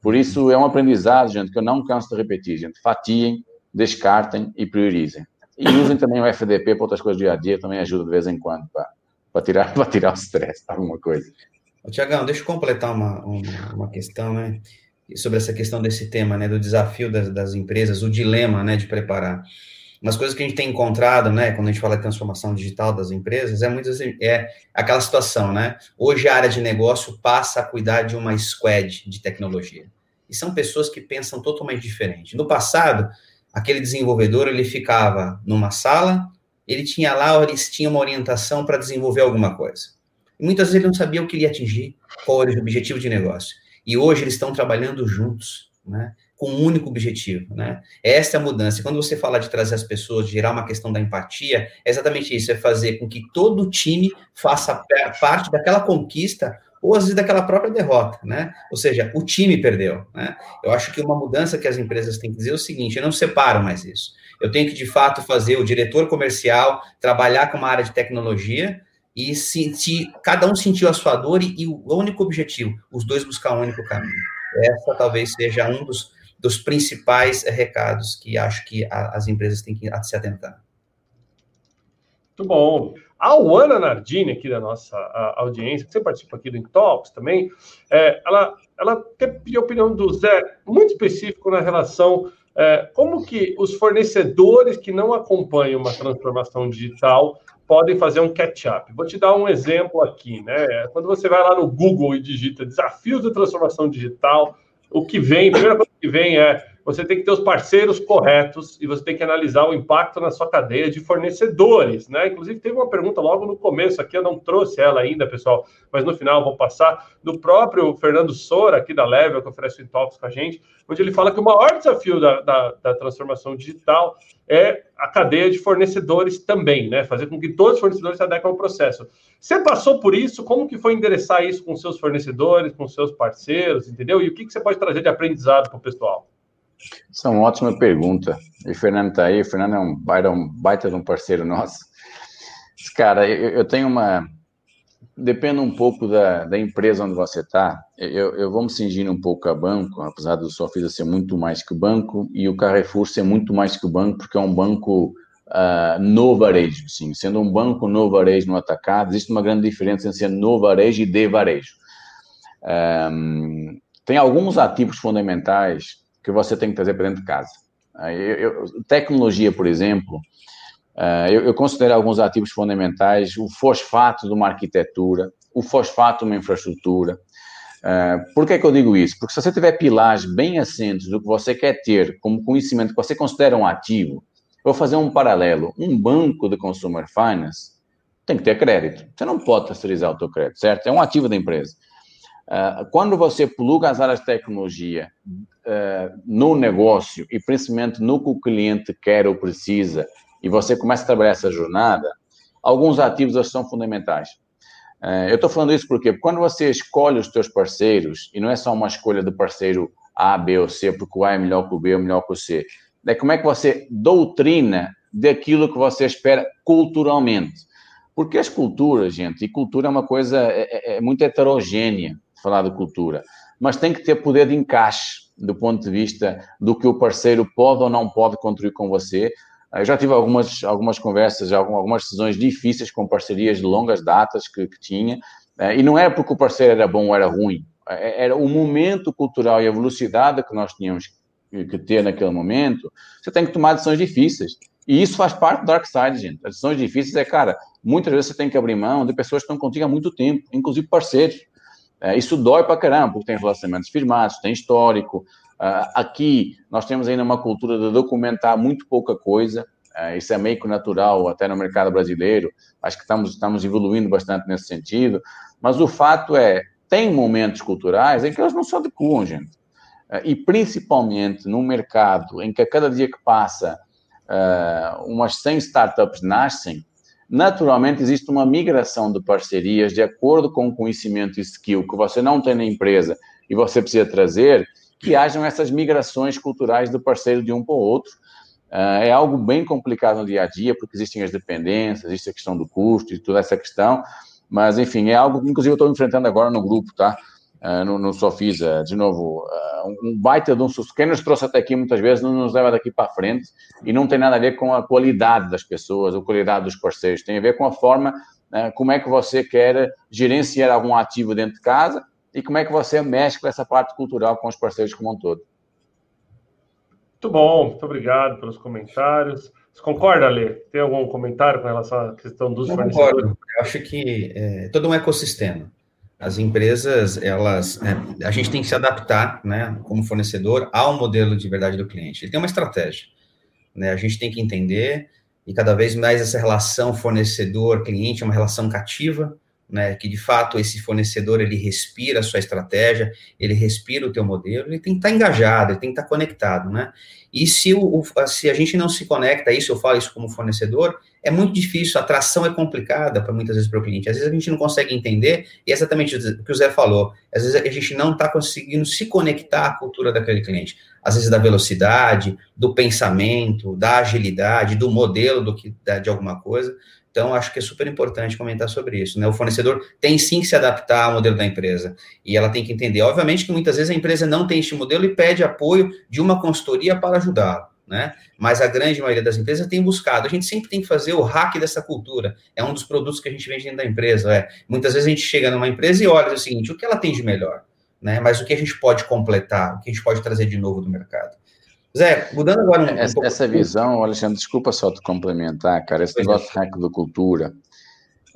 Speaker 2: Por isso é um aprendizado, gente, que eu não canso de repetir, gente. Fatiem, descartem e priorizem. E usem também o FDP para outras coisas do dia a dia, também ajuda de vez em quando para, para, tirar, para tirar o stress, alguma coisa.
Speaker 3: Tiagão, deixa eu completar uma, uma, uma, questão, né? Sobre essa questão desse tema, né? Do desafio das, das empresas, o dilema, né? De preparar. Umas coisas que a gente tem encontrado, né? Quando a gente fala de transformação digital das empresas, é muitas é aquela situação, né? Hoje a área de negócio passa a cuidar de uma squad de tecnologia. E são pessoas que pensam totalmente diferente. No passado, aquele desenvolvedor ele ficava numa sala, ele tinha lá, ele tinha uma orientação para desenvolver alguma coisa. E muitas vezes ele não sabia o que ele ia atingir, qual era o objetivo de negócio. E hoje eles estão trabalhando juntos, né? Com um único objetivo, né? Essa é a mudança. E quando você fala de trazer as pessoas, de gerar uma questão da empatia, é exatamente isso, é fazer com que todo o time faça parte daquela conquista ou às vezes daquela própria derrota, né? Ou seja, o time perdeu, né? Eu acho que uma mudança que as empresas têm que dizer é o seguinte, eu não separo mais isso. Eu tenho que, de fato, fazer o diretor comercial trabalhar com uma área de tecnologia, e sentir, cada um sentiu a sua dor e, e, o único objetivo, os dois buscar um único caminho. Essa talvez seja um dos, dos principais recados que acho que a, as empresas têm que se atentar.
Speaker 1: Muito bom. A Luana Nardini, aqui da nossa audiência, que você participa aqui do Intox também, é, ela, ela pediu a opinião do Zé, muito específico na relação é, como que os fornecedores que não acompanham uma transformação digital podem fazer um catch-up. Vou te dar um exemplo aqui, né? Quando você vai lá no Google e digita desafios de transformação digital, o que vem, a primeira coisa que vem é você tem que ter os parceiros corretos e você tem que analisar o impacto na sua cadeia de fornecedores, né? Inclusive, teve uma pergunta logo no começo aqui, eu não trouxe ela ainda, pessoal, mas no final vou passar, do próprio Fernando Sora, aqui da Level, que oferece o Intox com a gente, onde ele fala que o maior desafio da, da, da transformação digital é a cadeia de fornecedores também, né? Fazer com que todos os fornecedores se adequem ao processo. Você passou por isso? Como que foi endereçar isso com seus fornecedores, com seus parceiros, entendeu? E o que, que você pode trazer de aprendizado para o pessoal?
Speaker 2: Essa é uma ótima pergunta. E o Fernando está aí. O Fernando é um baita, um baita de um parceiro nosso. Cara, eu, eu tenho uma. Depende um pouco da, da empresa onde você está. Eu, eu vou me cingir um pouco a banco, apesar do Sofisa ser muito mais que o banco, e o Carrefour ser muito mais que o banco, porque é um banco uh, no varejo. Sim, sendo um banco no varejo no atacado, existe uma grande diferença entre ser no varejo e de varejo. Um, tem alguns ativos fundamentais que você tem que trazer para dentro de casa. Eu, eu, tecnologia, por exemplo, uh, eu, eu, considero alguns ativos fundamentais o fosfato de uma arquitetura, o fosfato de uma infraestrutura. Uh, por que é que eu digo isso? Porque se você tiver pilares bem assentes do que você quer ter como conhecimento que você considera um ativo, vou fazer um paralelo. Um banco de consumer finance tem que ter crédito. Você não pode terceirizar o teu crédito, certo? É um ativo da empresa. Quando você pluga as áreas de tecnologia uh, no negócio e principalmente no que o cliente quer ou precisa, e você começa a trabalhar essa jornada, alguns ativos são fundamentais. Uh, eu estou falando isso porque quando você escolhe os seus parceiros, e não é só uma escolha do parceiro A, B ou C, porque o A é melhor que o B ou melhor que o C, é como é que você doutrina daquilo que você espera culturalmente. Porque as culturas, gente, e cultura é uma coisa é, é, é muito heterogênea, falar de cultura, mas tem que ter poder de encaixe do ponto de vista do que o parceiro pode ou não pode contribuir com você. Eu já tive algumas, algumas conversas, algumas decisões difíceis com parcerias de longas datas que, que tinha, eh, e não era porque o parceiro era bom ou era ruim, eh, era o momento cultural e a velocidade que nós tínhamos que ter naquele momento. Você tem que tomar decisões difíceis. E isso faz parte do Dark Side, gente. As decisões difíceis é, cara, muitas vezes você tem que abrir mão de pessoas que estão contigo há muito tempo, inclusive parceiros. É, isso dói para caramba, porque tem relacionamentos firmados, tem histórico. Uh, aqui nós temos ainda uma cultura de documentar muito pouca coisa. Uh, isso é meio que natural até no mercado brasileiro. Acho que estamos, estamos evoluindo bastante nesse sentido. Mas o fato é, tem momentos culturais em que eles não se adequam, gente. Uh, e principalmente num mercado em que a cada dia que passa umas 100 startups nascem, naturalmente existe uma migração de parcerias de acordo com o conhecimento e skill que você não tem na empresa e você precisa trazer, que hajam essas migrações culturais do parceiro de um para o outro. Uh, é algo bem complicado no dia a dia, porque existem as dependências, existe a questão do custo e toda essa questão, mas enfim, é algo que inclusive eu estou enfrentando agora no grupo, tá? Uh, no, no Sofisa, de novo, uh, um baita de um sucesso. Quem nos trouxe até aqui muitas vezes não nos leva daqui para frente e não tem nada a ver com a qualidade das pessoas, a qualidade dos parceiros, tem a ver com a forma né? como é que você quer gerenciar algum ativo dentro de casa e como é que você mexe com essa parte cultural com os parceiros como um todo.
Speaker 1: Muito bom, muito obrigado pelos comentários. Você concorda, Lê? Tem algum comentário com relação à questão dos
Speaker 3: Eu fornecedores? Concordo. Eu acho que é todo um ecossistema. As empresas, elas, é, a gente tem que se adaptar, né, como fornecedor, ao modelo de verdade do cliente. Ele tem uma estratégia, né? A gente tem que entender e cada vez mais essa relação fornecedor-cliente é uma relação cativa, né, que de fato esse fornecedor ele respira a sua estratégia, ele respira o teu modelo, ele tem que estar engajado, ele tem que estar conectado, né? E se, o, se a gente não se conecta isso, eu falo isso como fornecedor, é muito difícil, a atração é complicada para muitas vezes para o cliente. Às vezes a gente não consegue entender, e é exatamente o que o Zé falou, às vezes a gente não está conseguindo se conectar à cultura daquele cliente. Às vezes da velocidade, do pensamento, da agilidade, do modelo do que de alguma coisa. Então, acho que é super importante comentar sobre isso. Né? O fornecedor tem sim que se adaptar ao modelo da empresa. E ela tem que entender. Obviamente que muitas vezes a empresa não tem este modelo e pede apoio de uma consultoria para ajudá-lo. Né? Mas a grande maioria das empresas tem buscado. A gente sempre tem que fazer o hack dessa cultura. É um dos produtos que a gente vende dentro da empresa. É. Muitas vezes a gente chega numa empresa e olha o seguinte: o que ela tem de melhor? Né? Mas o que a gente pode completar? O que a gente pode trazer de novo do mercado? Zé, mudando agora um,
Speaker 2: essa,
Speaker 3: um
Speaker 2: essa visão, Alexandre, desculpa só te complementar, cara, esse pois negócio é. hack da cultura,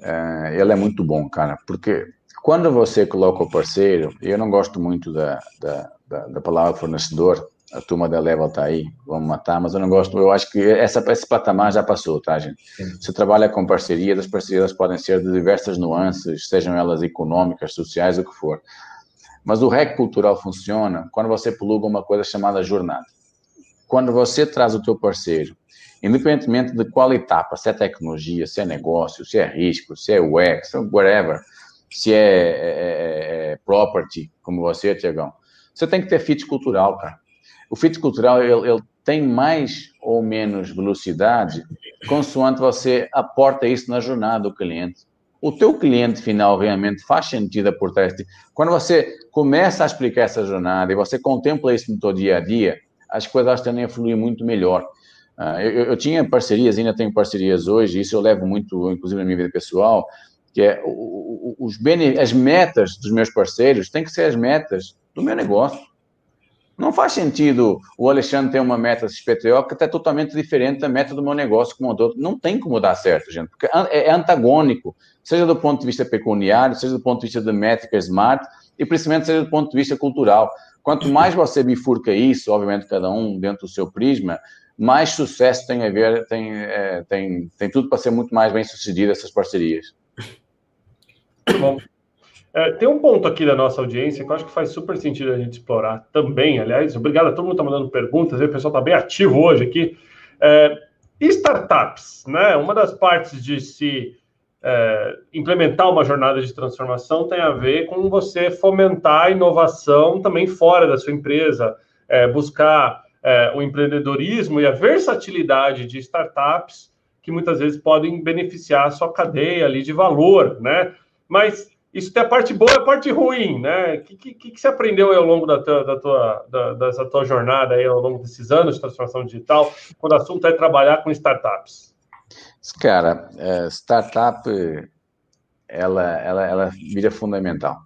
Speaker 2: é, ele é muito bom, cara, porque quando você coloca o parceiro, eu não gosto muito da, da, da, da palavra fornecedor, a turma da Level tá aí, vamos matar, mas eu não gosto, eu acho que essa, esse patamar já passou, tá, gente? Sim. Você trabalha com parcerias, as parcerias podem ser de diversas nuances, sejam elas econômicas, sociais, o que for. Mas o REC cultural funciona quando você pluga uma coisa chamada jornada quando você traz o teu parceiro, independentemente de qual etapa, se é tecnologia, se é negócio, se é risco, se é UX, whatever, se é, é, é, é property, como você, Tiagão, você tem que ter fit cultural, cara. O fit cultural, ele, ele tem mais ou menos velocidade consoante você aporta isso na jornada do cliente. O teu cliente final realmente faz sentido por trás. Quando você começa a explicar essa jornada e você contempla isso no teu dia a dia, as coisas tendem a fluir muito melhor. Uh, eu, eu, tinha parcerias, ainda tenho parcerias hoje, isso eu levo muito, inclusive na minha vida pessoal, que é os bene, as metas dos meus parceiros têm que ser as metas do meu negócio. Não faz sentido o Alexandre ter uma meta XPTO que é totalmente diferente da meta do meu negócio como outro. Não tem como dar certo, gente, porque é, é antagônico, seja do ponto de vista pecuniário, seja do ponto de vista de métrica smart e principalmente seja do ponto de vista cultural. Quanto mais você bifurca isso, obviamente cada um dentro do seu prisma, mais sucesso tem a ver, tem, é, tem, tem tudo para ser muito mais bem sucedido essas parcerias.
Speaker 1: Bom, é, tem um ponto aqui da nossa audiência que eu acho que faz super sentido a gente explorar também. Aliás, obrigado a todo mundo que está mandando perguntas, o pessoal está bem ativo hoje aqui. É, startups, né? Uma das partes de se é, implementar uma jornada de transformação tem a ver com você fomentar a inovação também fora da sua empresa, é, buscar é, o empreendedorismo e a versatilidade de startups que muitas vezes podem beneficiar a sua cadeia ali de valor, né? Mas isso tem a parte boa e a parte ruim, né? O que, que, que, você aprendeu ao longo da tua, da tua, da, dessa tua jornada aí, ao longo desses anos de transformação digital, quando o assunto é trabalhar com startups?
Speaker 2: Cara, é, startup, ela, ela, ela vira fundamental,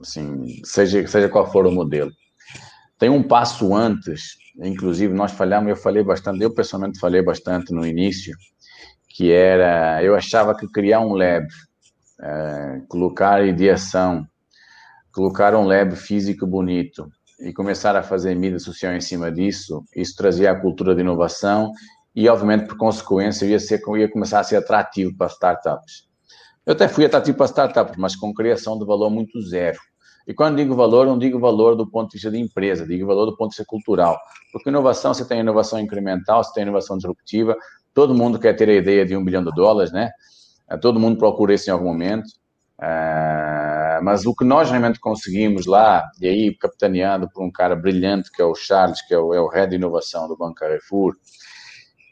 Speaker 2: assim, seja, seja qual for o modelo. Tem um passo antes, inclusive nós falhamos, eu falei bastante, eu pessoalmente falei bastante no início, que era, eu achava que criar um lab, é, colocar ideação, colocar um lab físico bonito e começar a fazer mídia social em cima disso, isso trazia a cultura de inovação e, obviamente, por consequência, ia, ser, ia começar a ser atrativo para startups. Eu até fui atrativo para startups, mas com criação de valor muito zero. E quando digo valor, não digo valor do ponto de vista de empresa, digo valor do ponto de vista cultural. Porque inovação, você tem inovação incremental, você tem inovação disruptiva, todo mundo quer ter a ideia de um bilhão de dólares, né? É, todo mundo procura isso em algum momento. Uh, mas o que nós realmente conseguimos lá, e aí capitaneado por um cara brilhante que é o Charles, que é o, é o Head de Inovação do Banco Carrefour,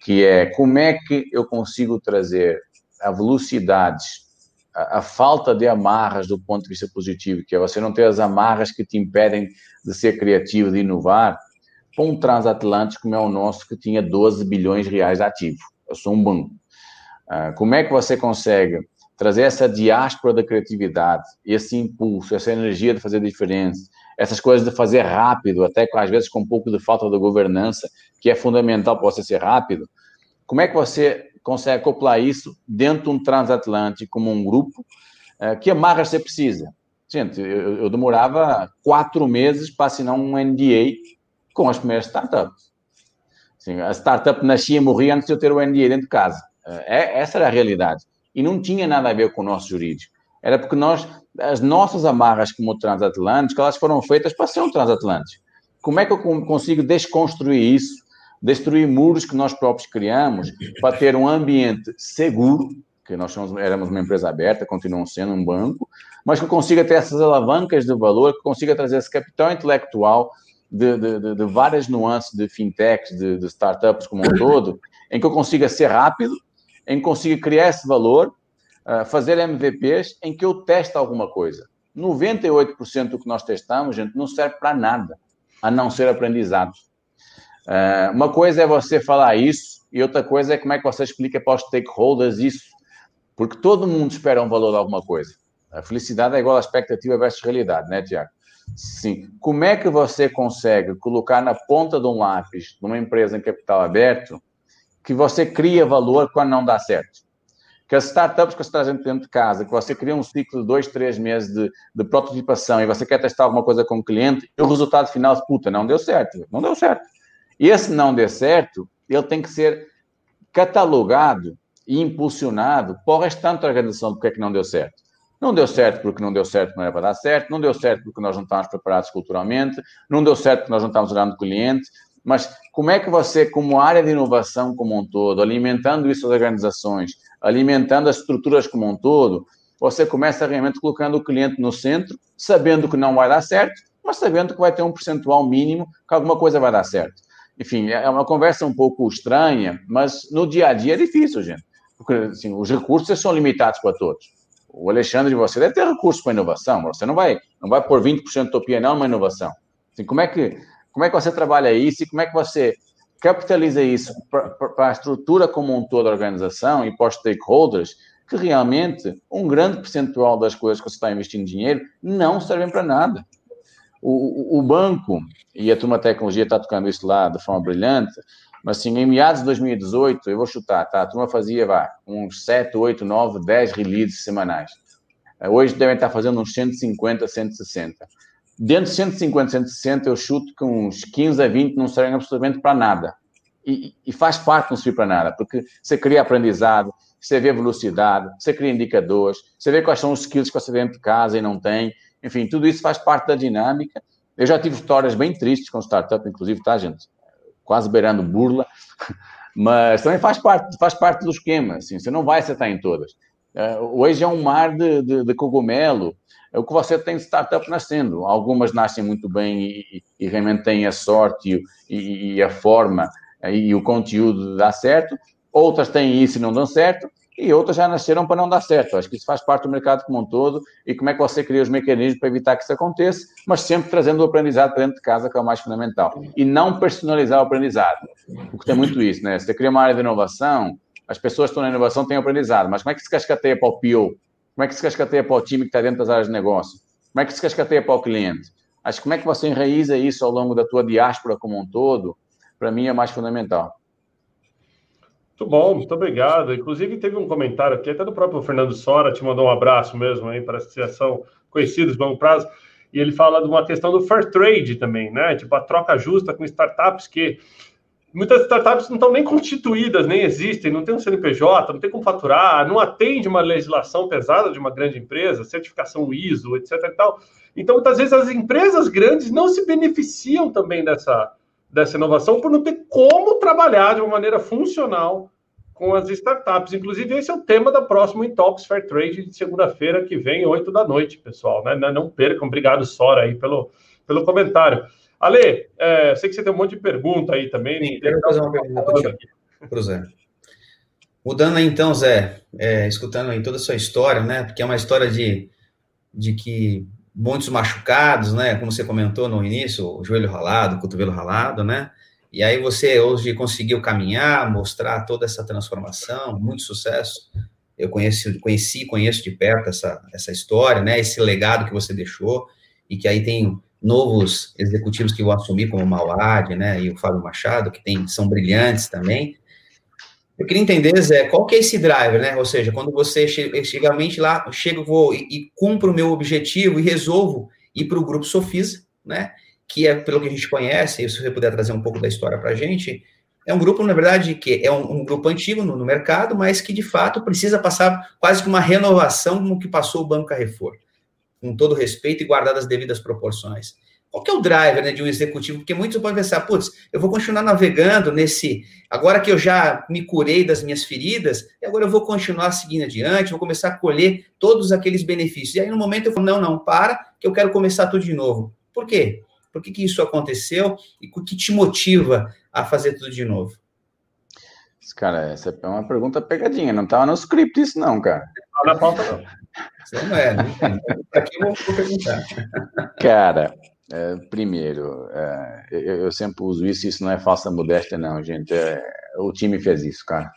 Speaker 2: que é como é que eu consigo trazer a velocidade, a, a, falta de amarras do ponto de vista positivo, que é você não ter as amarras que te impedem de ser criativo, de inovar, para um transatlântico como é o nosso, que tinha 12 bilhões de reais ativo. Eu sou um banco. Uh, como é que você consegue trazer essa diáspora da criatividade, esse impulso, essa energia de fazer diferença, essas coisas de fazer rápido, até às vezes com um pouco de falta de governança, que é fundamental para você ser rápido. Como é que você consegue acoplar isso dentro de um transatlântico, como um grupo? Uh, que amarras você precisa? Gente, eu, eu demorava quatro meses para assinar um NDA com as primeiras startups. Assim, a startup nascia e morria antes de eu ter o NDA dentro de casa. É, essa era a realidade. E não tinha nada a ver com o nosso jurídico. Era porque nós, as nossas amarras como transatlântico, elas foram feitas para ser um transatlântico. Como é que eu consigo desconstruir isso, destruir muros que nós próprios criamos para ter um ambiente seguro, que nós somos, éramos uma empresa aberta, continuamos sendo um banco, mas que consiga ter essas alavancas de valor, que consiga trazer esse capital intelectual de, de, de várias nuances de fintechs, de, de, startups como um todo, em que eu consiga ser rápido, em consiga criar esse valor, uh, fazer MVPs, em que eu teste alguma coisa. 98% do que nós testamos, gente, não serve para nada, a não ser aprendizado. Uh, uma coisa é você falar isso, e outra coisa é como é que você explica para os stakeholders isso. Porque todo mundo espera um valor de alguma coisa. A felicidade é igual a expectativa versus realidade, né, Tiago? Sim. Como é que você consegue colocar na ponta de um lápis, numa empresa em capital aberto, que você cria valor quando não dá certo? Que as startups que você traz dentro de casa, que você cria um ciclo de dois, três meses de, de prototipação e você quer testar alguma coisa com o cliente, e o resultado final, puta, não deu certo. Não deu certo. E esse não deu certo, ele tem que ser catalogado e impulsionado para o restante da organização do que é que não deu certo. Não deu certo porque não deu certo, não era para dar certo, não deu certo porque nós não estávamos preparados culturalmente, não deu certo porque nós não estávamos olhando o cliente, mas como é que você, como área de inovação como um todo, alimentando isso as organizações, alimentando as estruturas como um todo, você começa realmente colocando o cliente no centro, sabendo que não vai dar certo, mas sabendo que vai ter um percentual mínimo que alguma coisa vai dar certo. Enfim, é uma conversa um pouco estranha, mas no dia a dia é difícil, gente. Porque assim, os recursos são limitados para todos o Alexandre, você deve ter recursos para inovação, você não vai, não vai pôr 20% de utopia não numa inovação. Assim, como, é que, como é que você trabalha isso e como é que você capitaliza isso para a estrutura como um todo da organização e para os stakeholders, que realmente um grande percentual das coisas que você está investindo dinheiro não servem para nada. O, o, banco, e a turma tecnologia está tocando isso lá de forma brilhante, mas assim, em meados de 2018, eu vou chutar, tá? A turma fazia, vá, uns 7, 8, 9, 10 releases semanais. Hoje devem estar fazendo uns 150, 160. Dentro de 150, 160, eu chuto que uns 15 a 20 não servem absolutamente para nada. E, e, faz parte não servir para nada, porque você cria aprendizado, você vê velocidade, você cria indicadores, você vê quais são os skills que você dentro de casa e não tem. Enfim, tudo isso faz parte da dinâmica. Eu já tive histórias bem tristes com startup, inclusive, tá, gente? quase beirando burla, mas também faz parte, faz parte do esquema, assim, você não vai acertar em todas. Uh, hoje é um mar de, de, de, cogumelo, é o que você tem de startup nascendo. Algumas nascem muito bem e, e realmente têm a sorte e, e, a forma e o conteúdo de dar certo, outras têm isso e não dão certo, e outras já nasceram para não dar certo. Acho que isso faz parte do mercado como um todo e como é que você cria os mecanismos para evitar que isso aconteça, mas sempre trazendo o aprendizado para dentro de casa, que é o mais fundamental. E não personalizar o aprendizado, porque tem muito isso, né? Você cria uma área de inovação, as pessoas que estão na inovação têm aprendizado, mas como é que se cascateia para o PO? Como é que se cascateia para o time que está dentro das áreas de negócio? Como é que se cascateia para o cliente? Acho como é que você enraiza isso ao longo da tua diáspora como um todo, para mim é mais fundamental.
Speaker 1: Muito bom, muito obrigado. Inclusive, teve um comentário aqui, até do próprio Fernando Sora, te mandou um abraço mesmo aí, parece que vocês são conhecidos de longo prazo. E ele fala de uma questão do fair trade também, né? Tipo, a troca justa com startups que muitas startups não estão nem constituídas, nem existem, não tem um CNPJ, não tem como faturar, não atende uma legislação pesada de uma grande empresa, certificação ISO, etc. E tal. Então, muitas vezes as empresas grandes não se beneficiam também dessa, dessa inovação por não ter como trabalhar de uma maneira funcional com as startups. Inclusive, esse é o tema da próxima Intox Fair Trade de segunda-feira que vem, 8 da noite, pessoal. Né? Não percam. Obrigado, Sora, aí, pelo, pelo comentário. Ale, é, sei que você tem um monte de pergunta aí também. Sim, quero fazer uma pergunta
Speaker 3: para o Zé. Mudando aí, então, Zé, é, escutando aí toda a sua história, né? Porque é uma história de, de que muitos machucados, né? Como você comentou no início, o joelho ralado, o cotovelo ralado, né? E aí você hoje conseguiu caminhar, mostrar toda essa transformação, muito sucesso. eu conheci, conheci conheço de perto essa, essa história, né, esse legado que você deixou, e que aí tem novos executivos que vão assumir, como o Mauad, né, e o Fábio Machado, que tem, são brilhantes também. Eu queria entender, Zé, qual que é esse driver, né? Ou seja, quando você chega, chega lá, chego, vou e, e cumpro o meu objetivo e resolvo ir para o grupo Sofisa, né? Que é pelo que a gente conhece, e se você puder trazer um pouco da história para a gente, é um grupo, na verdade, que é um, um grupo antigo no, no, mercado, mas que de fato precisa passar quase que uma renovação como que passou o Banco Carrefour, com todo respeito e guardadas as devidas proporções. Qual que é o driver né, de um executivo? Porque muitos podem pensar, putz, eu vou continuar navegando nesse. Agora que eu já me curei das minhas feridas, agora eu vou continuar seguindo adiante, vou começar a colher todos aqueles benefícios. E aí, no momento, eu falo, não, não, para, que eu quero começar tudo de novo. Por quê? Por que, que isso aconteceu e o que te motiva a fazer tudo de novo?
Speaker 2: Cara, essa é uma pergunta pegadinha, não estava no script isso não, cara. Não na pauta não. Isso não é, tem. Aqui eu vou perguntar. Cara, é, primeiro, é, eu, eu, sempre uso isso, isso não é falsa modéstia, não, gente. É, o time fez isso, cara.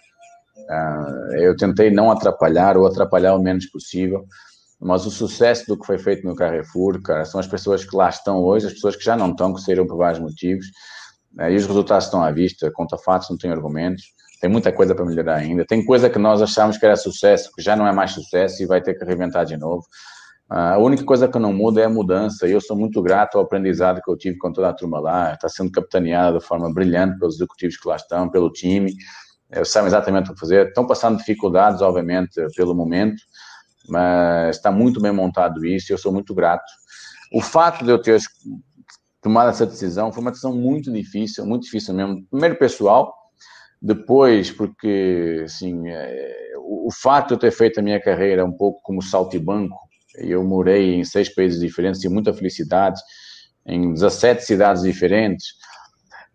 Speaker 2: É, eu tentei não atrapalhar ou atrapalhar o menos possível, mas o sucesso do que foi feito no Carrefour, cara, são as pessoas que lá estão hoje, as pessoas que já não estão, que saíram por vários motivos, é, e os resultados estão à vista, conta fatos, não tem argumentos. Tem muita coisa para melhorar ainda. Tem coisa que nós achamos que era sucesso, que já não é mais sucesso e vai ter que reinventar de novo. A única coisa que não muda é a mudança, e eu sou muito grato ao aprendizado que eu tive com toda a turma lá, está sendo capitaneada de forma brilhante pelos executivos que lá estão, pelo time, eles sabem exatamente o que fazer, estão passando dificuldades, obviamente, pelo momento, mas está muito bem montado isso, e eu sou muito grato. O fato de eu ter tomado essa decisão foi uma decisão muito difícil, muito difícil mesmo, primeiro pessoal, depois porque, assim, é, o, fato de eu ter feito a minha carreira um pouco como saltibanco, eu morei em seis países diferentes, tive muita felicidade, em 17 cidades diferentes.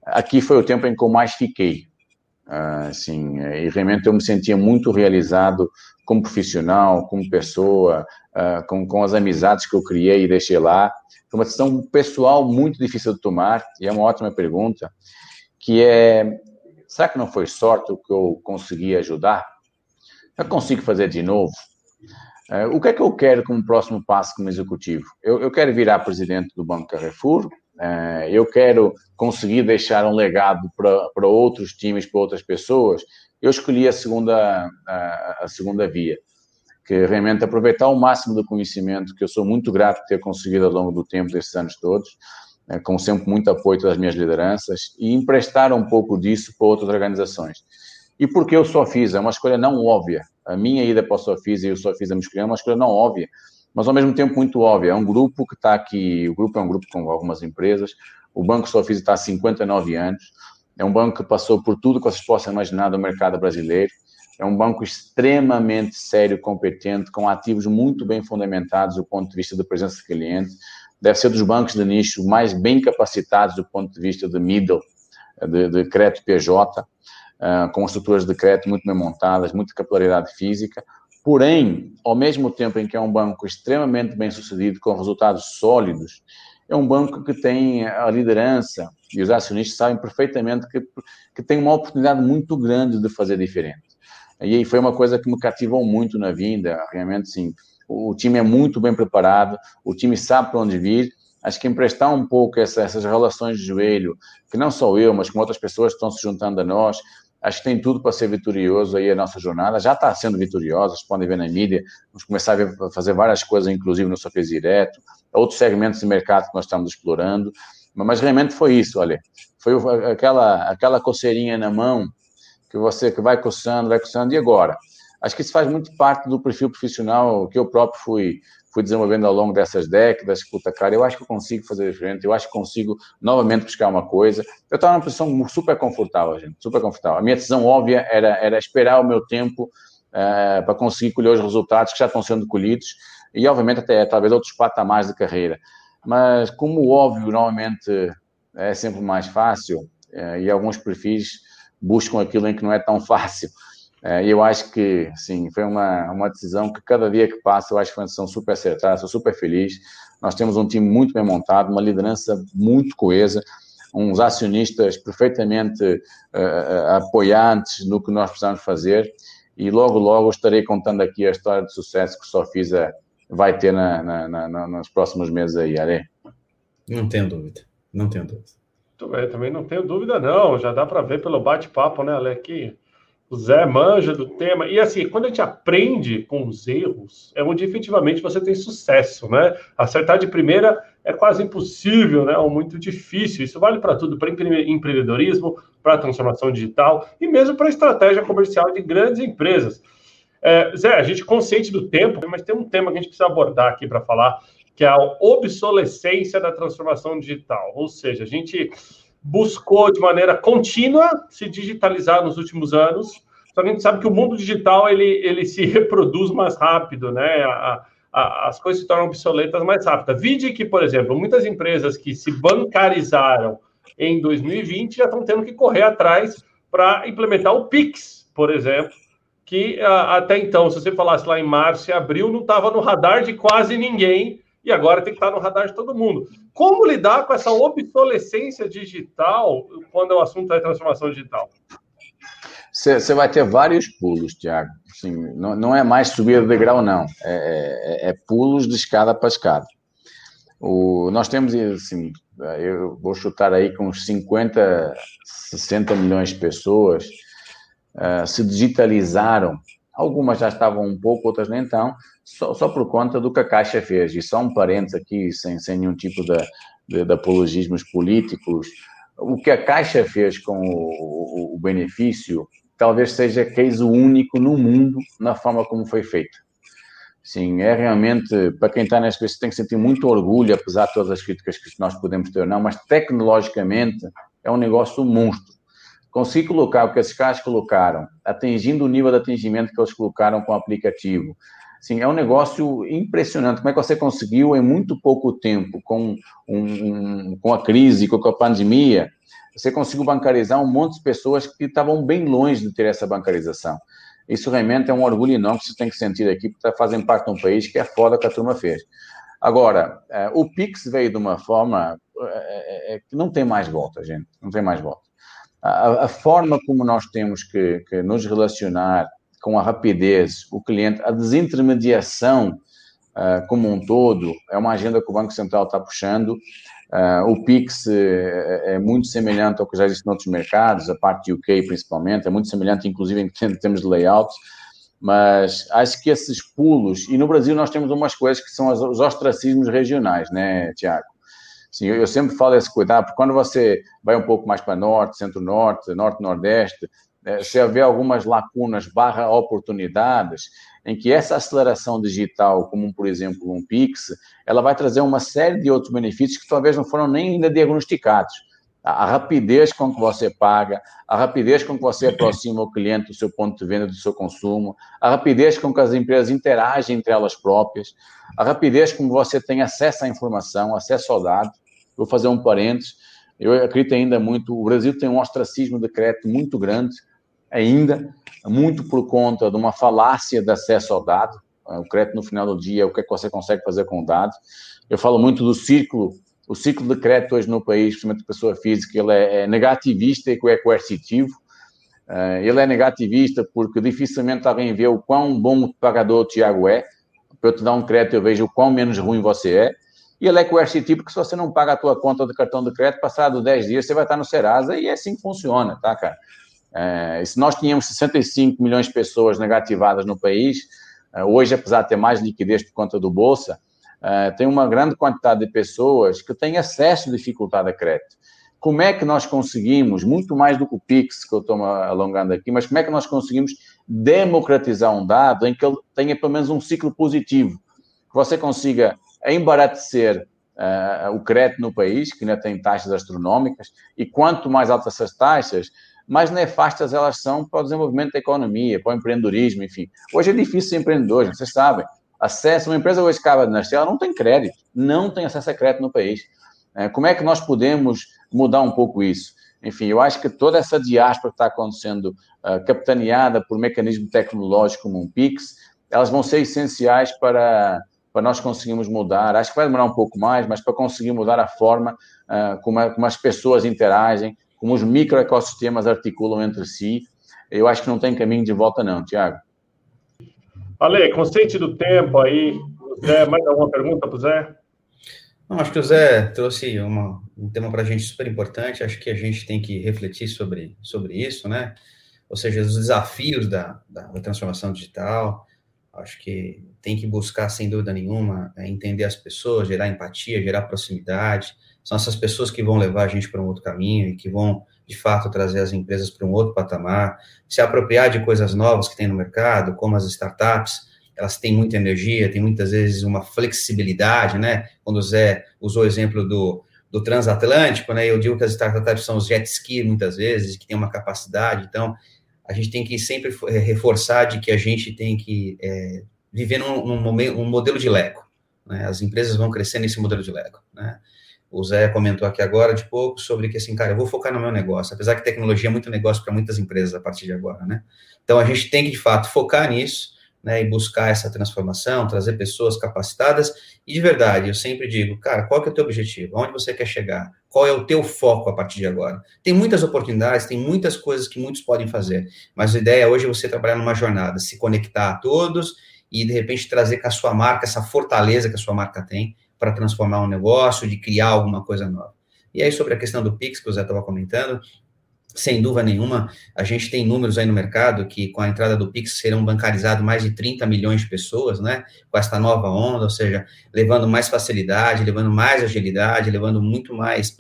Speaker 2: Aqui foi o tempo em que eu mais fiquei. Ah, assim, e realmente eu me sentia muito realizado como profissional, como pessoa, ah, com, com as amizades que eu criei e deixei lá. Foi uma decisão pessoal muito difícil de tomar, e é uma ótima pergunta, que é, será que não foi sorte o que eu consegui ajudar? Eu consigo fazer de novo? Uh, o que é que eu quero como próximo passo como executivo? Eu, eu quero virar presidente do Banco Carrefour, uh, eu quero conseguir deixar um legado para, para outros times, para outras pessoas. Eu escolhi a segunda, a, a segunda via, que realmente aproveitar o máximo do conhecimento, que eu sou muito grato por ter conseguido ao longo do tempo, desses anos todos, uh, com sempre muito apoio das minhas lideranças, e emprestar um pouco disso para outras organizações. E porque eu só fiz, é uma escolha não óbvia. A minha ida para o Sofisa e o Sofisa escolheram é uma escolha não óbvia, mas ao mesmo tempo muito óbvia. É um grupo que está aqui, o grupo é um grupo com algumas empresas, o Banco Sofisa está há 59 anos, é um banco que passou por tudo que vocês possam imaginar do mercado brasileiro, é um banco extremamente sério, competente, com ativos muito bem fundamentados do ponto de vista da presença de cliente, deve ser dos bancos de nicho mais bem capacitados do ponto de vista de middle, de, de crédito PJ, uh, com estruturas de crédito muito bem montadas, muita capilaridade física, porém, ao mesmo tempo em que é um banco extremamente bem sucedido, com resultados sólidos, é um banco que tem a liderança e os acionistas sabem perfeitamente que, que tem uma oportunidade muito grande de fazer diferente. E aí foi uma coisa que me cativou muito na vinda, realmente sim. O time é muito bem preparado, o time sabe para onde vir. Acho que emprestar um pouco essa, essas relações de joelho, que não só eu, mas com outras pessoas que estão se juntando a nós, Acho que tem tudo para ser vitorioso aí a nossa jornada. Já está sendo vitoriosa, vocês podem ver na mídia. Vamos começar a fazer várias coisas, inclusive no Sofia Direto, outros segmentos de mercado que nós estamos explorando. Mas realmente foi isso, olha. Foi aquela, aquela coceirinha na mão que você que vai coçando, vai coçando, e agora? Acho que isso faz muito parte do perfil profissional que eu próprio fui, fui desenvolvendo ao longo dessas décadas, puta cara, eu acho que eu consigo fazer diferente, eu acho que consigo novamente buscar uma coisa. Eu estava numa posição super confortável, gente, super confortável. A minha decisão óbvia era, era esperar o meu tempo uh, para conseguir colher os resultados que já estão sendo colhidos e, obviamente, até talvez outros patamares de carreira. Mas, como o óbvio normalmente é sempre mais fácil uh, e alguns perfis buscam aquilo em que não é tão fácil, e eu acho que, sim, foi uma, uma decisão que cada dia que passa, eu acho que foi uma decisão super acertada, sou super feliz. Nós temos um time muito bem montado, uma liderança muito coesa, uns acionistas perfeitamente uh, apoiantes no que nós precisamos fazer. e logo, logo estarei contando aqui a história de sucesso que o Sofisa vai ter na, na, na, nos próximos meses aí, Ale.
Speaker 3: Não tenho dúvida, não tenho dúvida.
Speaker 1: Muito bem, também não tenho dúvida, não. Já dá para ver pelo bate-papo, né, Ale, que o Zé manja do tema. E assim, quando a gente aprende com os erros, é onde efetivamente você tem sucesso, né? Acertar de primeira é quase impossível, né? Ou muito difícil. Isso vale para tudo, para empreendedorismo, para transformação digital e mesmo para estratégia comercial de grandes empresas. É, Zé, a gente consciente do tempo, mas tem um tema que a gente precisa abordar aqui para falar, que é a obsolescência da transformação digital. Ou seja, a gente buscou de maneira contínua se digitalizar nos últimos anos, só que a gente sabe que o mundo digital ele, ele se reproduz mais rápido, né? A, a, as coisas se tornam obsoletas mais rápido. Vide que, por exemplo, muitas empresas que se bancarizaram em 2020 já estão tendo que correr atrás para implementar o Pix, por exemplo, que até então, se você falasse lá em março e abril, não estava no radar de quase ninguém, e agora tem que estar no radar de todo mundo. Como lidar com essa obsolescência digital quando o assunto é transformação digital?
Speaker 2: Você vai ter vários pulos, Tiago. Assim, não, não, é mais subir de degrau, não. É, é, é, pulos de escada para escada. O, nós temos, assim, eu vou chutar aí com uns 50, 60 milhões de pessoas uh, se digitalizaram. Algumas já estavam um pouco, outras nem tão, só, só por conta do que a Caixa fez. E só um parênteses aqui, sem, sem nenhum tipo de, de, de apologismos políticos, o que a Caixa fez com o, o, o benefício talvez seja case único no mundo na forma como foi feito. Sim, é realmente, para quem está nesta experiência, tem que sentir muito orgulho, apesar de todas as críticas que nós podemos ter não, mas tecnologicamente é um negócio monstro. Consegui colocar o que esses caras colocaram, atingindo o nível de atingimento que eles colocaram com o aplicativo. Sim, é um negócio impressionante. Como é que você conseguiu, em muito pouco tempo, com, um, com a crise, com a pandemia, você conseguiu bancarizar um monte de pessoas que estavam bem longe de ter essa bancarização. Isso realmente é um orgulho enorme que você tem que sentir aqui, porque fazem parte de um país que é foda que a turma fez. Agora, é, o Pix veio de uma forma é, é, que não tem mais volta, gente, não tem mais volta. A, a forma como nós temos que, que, nos relacionar com a rapidez, o cliente, a desintermediação uh, como um todo, é uma agenda que o Banco Central está puxando. Uh, o Pix é, é, muito semelhante ao que já existe noutros mercados, a parte UK principalmente, é muito semelhante, inclusive, em termos de layouts, mas acho que esses pulos, e no Brasil nós temos umas coisas que são os ostracismos regionais, né, Tiago? Sim, eu, sempre falo esse cuidado, porque quando você vai um pouco mais para norte, centro-norte, norte-nordeste, é, você vê algumas lacunas barra oportunidades em que essa aceleração digital, como por exemplo um Pix, ela vai trazer uma série de outros benefícios que talvez não foram nem ainda diagnosticados. A rapidez com que você paga, a rapidez com que você aproxima o cliente do seu ponto de venda, do seu consumo, a rapidez com que as empresas interagem entre elas próprias, a rapidez com que você tem acesso à informação, acesso ao dado. Vou fazer um parênteses. Eu acredito ainda muito, o Brasil tem um ostracismo de crédito muito grande, ainda, muito por conta de uma falácia de acesso ao dado. O crédito, no final do dia, é o que, é que você consegue fazer com o dado. Eu falo muito do ciclo, o ciclo de crédito hoje no país, principalmente de pessoa física, ele é, é negativista e é coercitivo. Uh, ele é negativista porque dificilmente alguém vê o quão bom pagador o Tiago é. Para eu te dar um crédito, eu vejo o quão menos ruim você é. E ele é coercitivo porque se você não paga a tua conta de cartão de crédito, passado 10 dias, você vai estar no Serasa e é assim que funciona, tá, cara? É, se nós tínhamos 65 milhões de pessoas negativadas no país, é, hoje, apesar de ter mais liquidez por conta do Bolsa, é, tem uma grande quantidade de pessoas que têm acesso dificultado a crédito. Como é que nós conseguimos, muito mais do que o Pix, que eu estou alongando aqui, mas como é que nós conseguimos democratizar um dado em que ele tenha pelo menos um ciclo positivo? Que você consiga embaratecer uh, o crédito no país, que ainda tem taxas astronómicas, e quanto mais altas essas taxas, mais nefastas elas são para o desenvolvimento da economia, para o empreendedorismo, enfim. Hoje é difícil ser empreendedor, vocês sabem. Acesso, uma empresa hoje acaba de nascer, ela não tem crédito, não tem acesso a crédito no país. É, como é que nós podemos mudar um pouco isso? Enfim, eu acho que toda essa diáspora que está acontecendo, uh, capitaneada por mecanismo tecnológico como um PIX, elas vão ser essenciais para, para nós conseguirmos mudar. Acho que vai demorar um pouco mais, mas para conseguir mudar a forma uh, como, a, como as pessoas interagem, como os microecossistemas articulam entre si, eu acho que não tem caminho de volta, não, Tiago.
Speaker 1: Ale, consciente do tempo aí, Zé, mais alguma pergunta para o Zé?
Speaker 3: Não, acho que o Zé trouxe uma, um tema para a gente super importante, acho que a gente tem que refletir sobre, sobre isso, né? Ou seja, os desafios da, da, da transformação digital, acho que tem que buscar, sem dúvida nenhuma, é entender as pessoas, gerar empatia, gerar proximidade, são essas pessoas que vão levar a gente para um outro caminho e que vão, de fato, trazer as empresas para um outro patamar, se apropriar de coisas novas que tem no mercado, como as startups, elas têm muita energia, têm muitas vezes uma flexibilidade, né? Quando o Zé usou o exemplo do, do transatlântico, né? Eu digo que as startups são os jet ski muitas vezes, que têm uma capacidade, então a gente tem que sempre eh, reforçar de que a gente tem que é, viver num, num, num, modelo de Lego, né? As empresas vão crescer nesse modelo de Lego, né? O Zé comentou aqui agora de pouco sobre que assim, cara, eu vou focar no meu negócio, apesar que tecnologia é muito negócio para muitas empresas a partir de agora, né? Então a gente tem que de fato focar nisso né, e buscar essa transformação, trazer pessoas capacitadas, e de verdade, eu sempre digo, cara, qual que é o teu objetivo? Onde você quer chegar? Qual é o teu foco a partir de agora? Tem muitas oportunidades, tem muitas coisas que muitos podem fazer, mas a ideia hoje é você trabalhar numa jornada, se conectar a todos e, de repente, trazer com a sua marca, essa fortaleza que a sua marca tem, para transformar um negócio, de criar alguma coisa nova. E aí, sobre a questão do Pix, que o Zé estava comentando, sem dúvida nenhuma, a gente tem números aí no mercado que com a entrada do Pix serão bancarizados mais de 30 milhões de pessoas, né? Com essa nova onda, ou seja, levando mais facilidade, levando mais agilidade, levando muito mais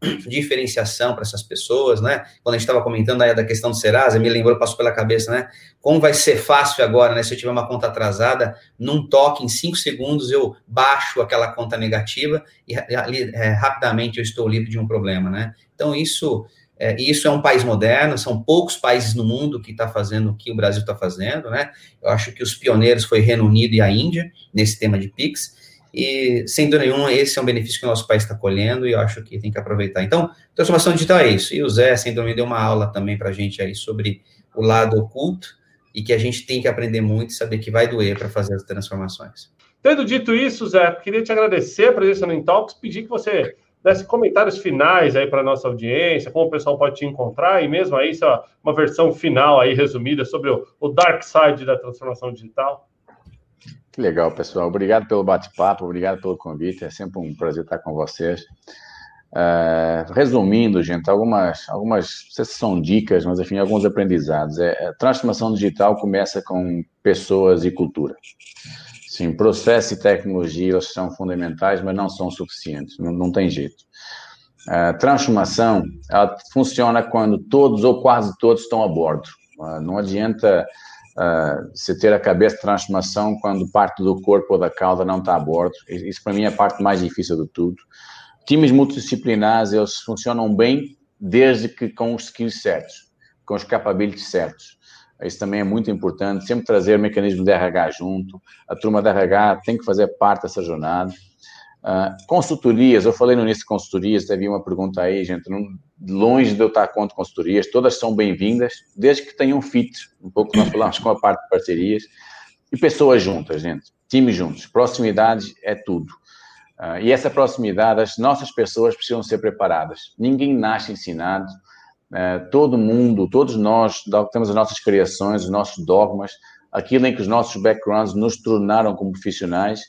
Speaker 3: diferenciação para essas pessoas, né? Quando a gente estava comentando aí da questão do Serasa, me lembrou, passou pela cabeça, né? Como vai ser fácil agora, né? Se eu tiver uma conta atrasada, num toque, em cinco segundos, eu baixo aquela conta negativa e é, rapidamente eu estou livre de um problema, né? Então, isso é, isso é um país moderno, são poucos países no mundo que está fazendo o que o Brasil está fazendo, né? Eu acho que os pioneiros foi Reino Unido e a Índia nesse tema de PIX, e sem dúvida nenhuma, esse é um benefício que o nosso país está colhendo e eu acho que tem que aproveitar. Então, transformação digital é isso. E o Zé, sem dúvida, deu uma aula também para a gente aí sobre o lado oculto e que a gente tem que aprender muito e saber que vai doer para fazer as transformações.
Speaker 1: Tendo dito isso, Zé, queria te agradecer a presença no Intox, pedir que você desse comentários finais aí para nossa audiência, como o pessoal pode te encontrar, e mesmo aí, só uma versão final aí resumida sobre o, o dark side da transformação digital.
Speaker 2: Que legal, pessoal. Obrigado pelo bate-papo, obrigado pelo convite. É sempre um prazer estar com vocês. Uh, resumindo, gente, algumas, algumas, não sei se são dicas, mas enfim, alguns aprendizados. É, a transformação digital começa com pessoas e cultura. Sim, processo e tecnologia são fundamentais, mas não são suficientes, não, não tem jeito. A transformação ela funciona quando todos ou quase todos estão a bordo. Ah, não adianta uh, se ter a cabeça de transformação quando parte do corpo ou da cauda não está a bordo. Isso para mim é a parte mais difícil de tudo. Times multidisciplinares eles funcionam bem desde que com os skills certos, com os capabilities certos. Isso também é muito importante, sempre trazer o mecanismo de RH junto. A turma da RH tem que fazer parte dessa jornada. Uh, consultorias, eu falei no início de consultorias, havia uma pergunta aí, gente, não, longe de eu estar contra consultorias, todas são bem-vindas, desde que tenham fit, um pouco nós falamos com a parte de parcerias, e pessoas juntas, gente, times juntos, proximidade é tudo. Uh, e essa proximidade, as nossas pessoas precisam ser preparadas. Ninguém nasce ensinado, é, todo mundo, todos nós temos as nossas criações, os nossos dogmas, aquilo em que os nossos backgrounds nos tornaram como profissionais,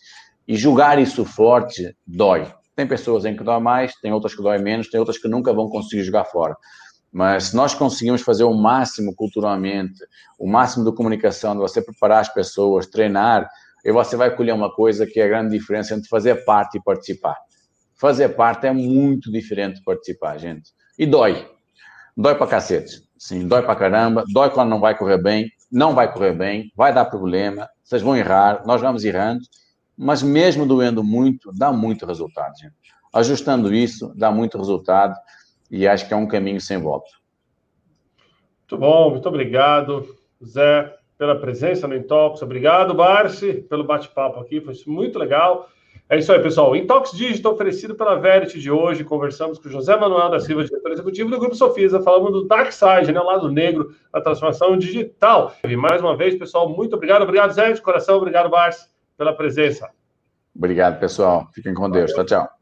Speaker 2: e julgar isso forte dói. Tem pessoas em que dói mais, tem outras que dói menos, tem outras que nunca vão conseguir jogar fora. Mas se nós conseguimos fazer o máximo culturalmente, o máximo de comunicação, de você preparar as pessoas, treinar, e você vai colher uma coisa que é a grande diferença entre fazer parte e participar. Fazer parte é muito diferente de participar, gente. E dói dói pra cacete. Sim, dói pra caramba, dói quando não vai correr bem, não vai correr bem, vai dar problema, vocês vão errar, nós vamos errando, mas mesmo doendo muito, dá muito resultado, gente. Ajustando isso, dá muito resultado e acho que é um caminho sem volta.
Speaker 1: Muito bom, muito obrigado, Zé, pela presença no Intox. Obrigado, Barsi, pelo bate-papo aqui, foi muito legal. É isso aí, pessoal. Intox Digital oferecido pela Verity de hoje. Conversamos com José Manuel da Silva, diretor executivo do Grupo Sofisa, falando do Dark Side, né, o lado negro da transformação digital. E mais uma vez, pessoal, muito obrigado. Obrigado, Zé, de coração. Obrigado, Bars, pela presença.
Speaker 2: Obrigado, pessoal. Fiquem com Deus. Tchau, tchau.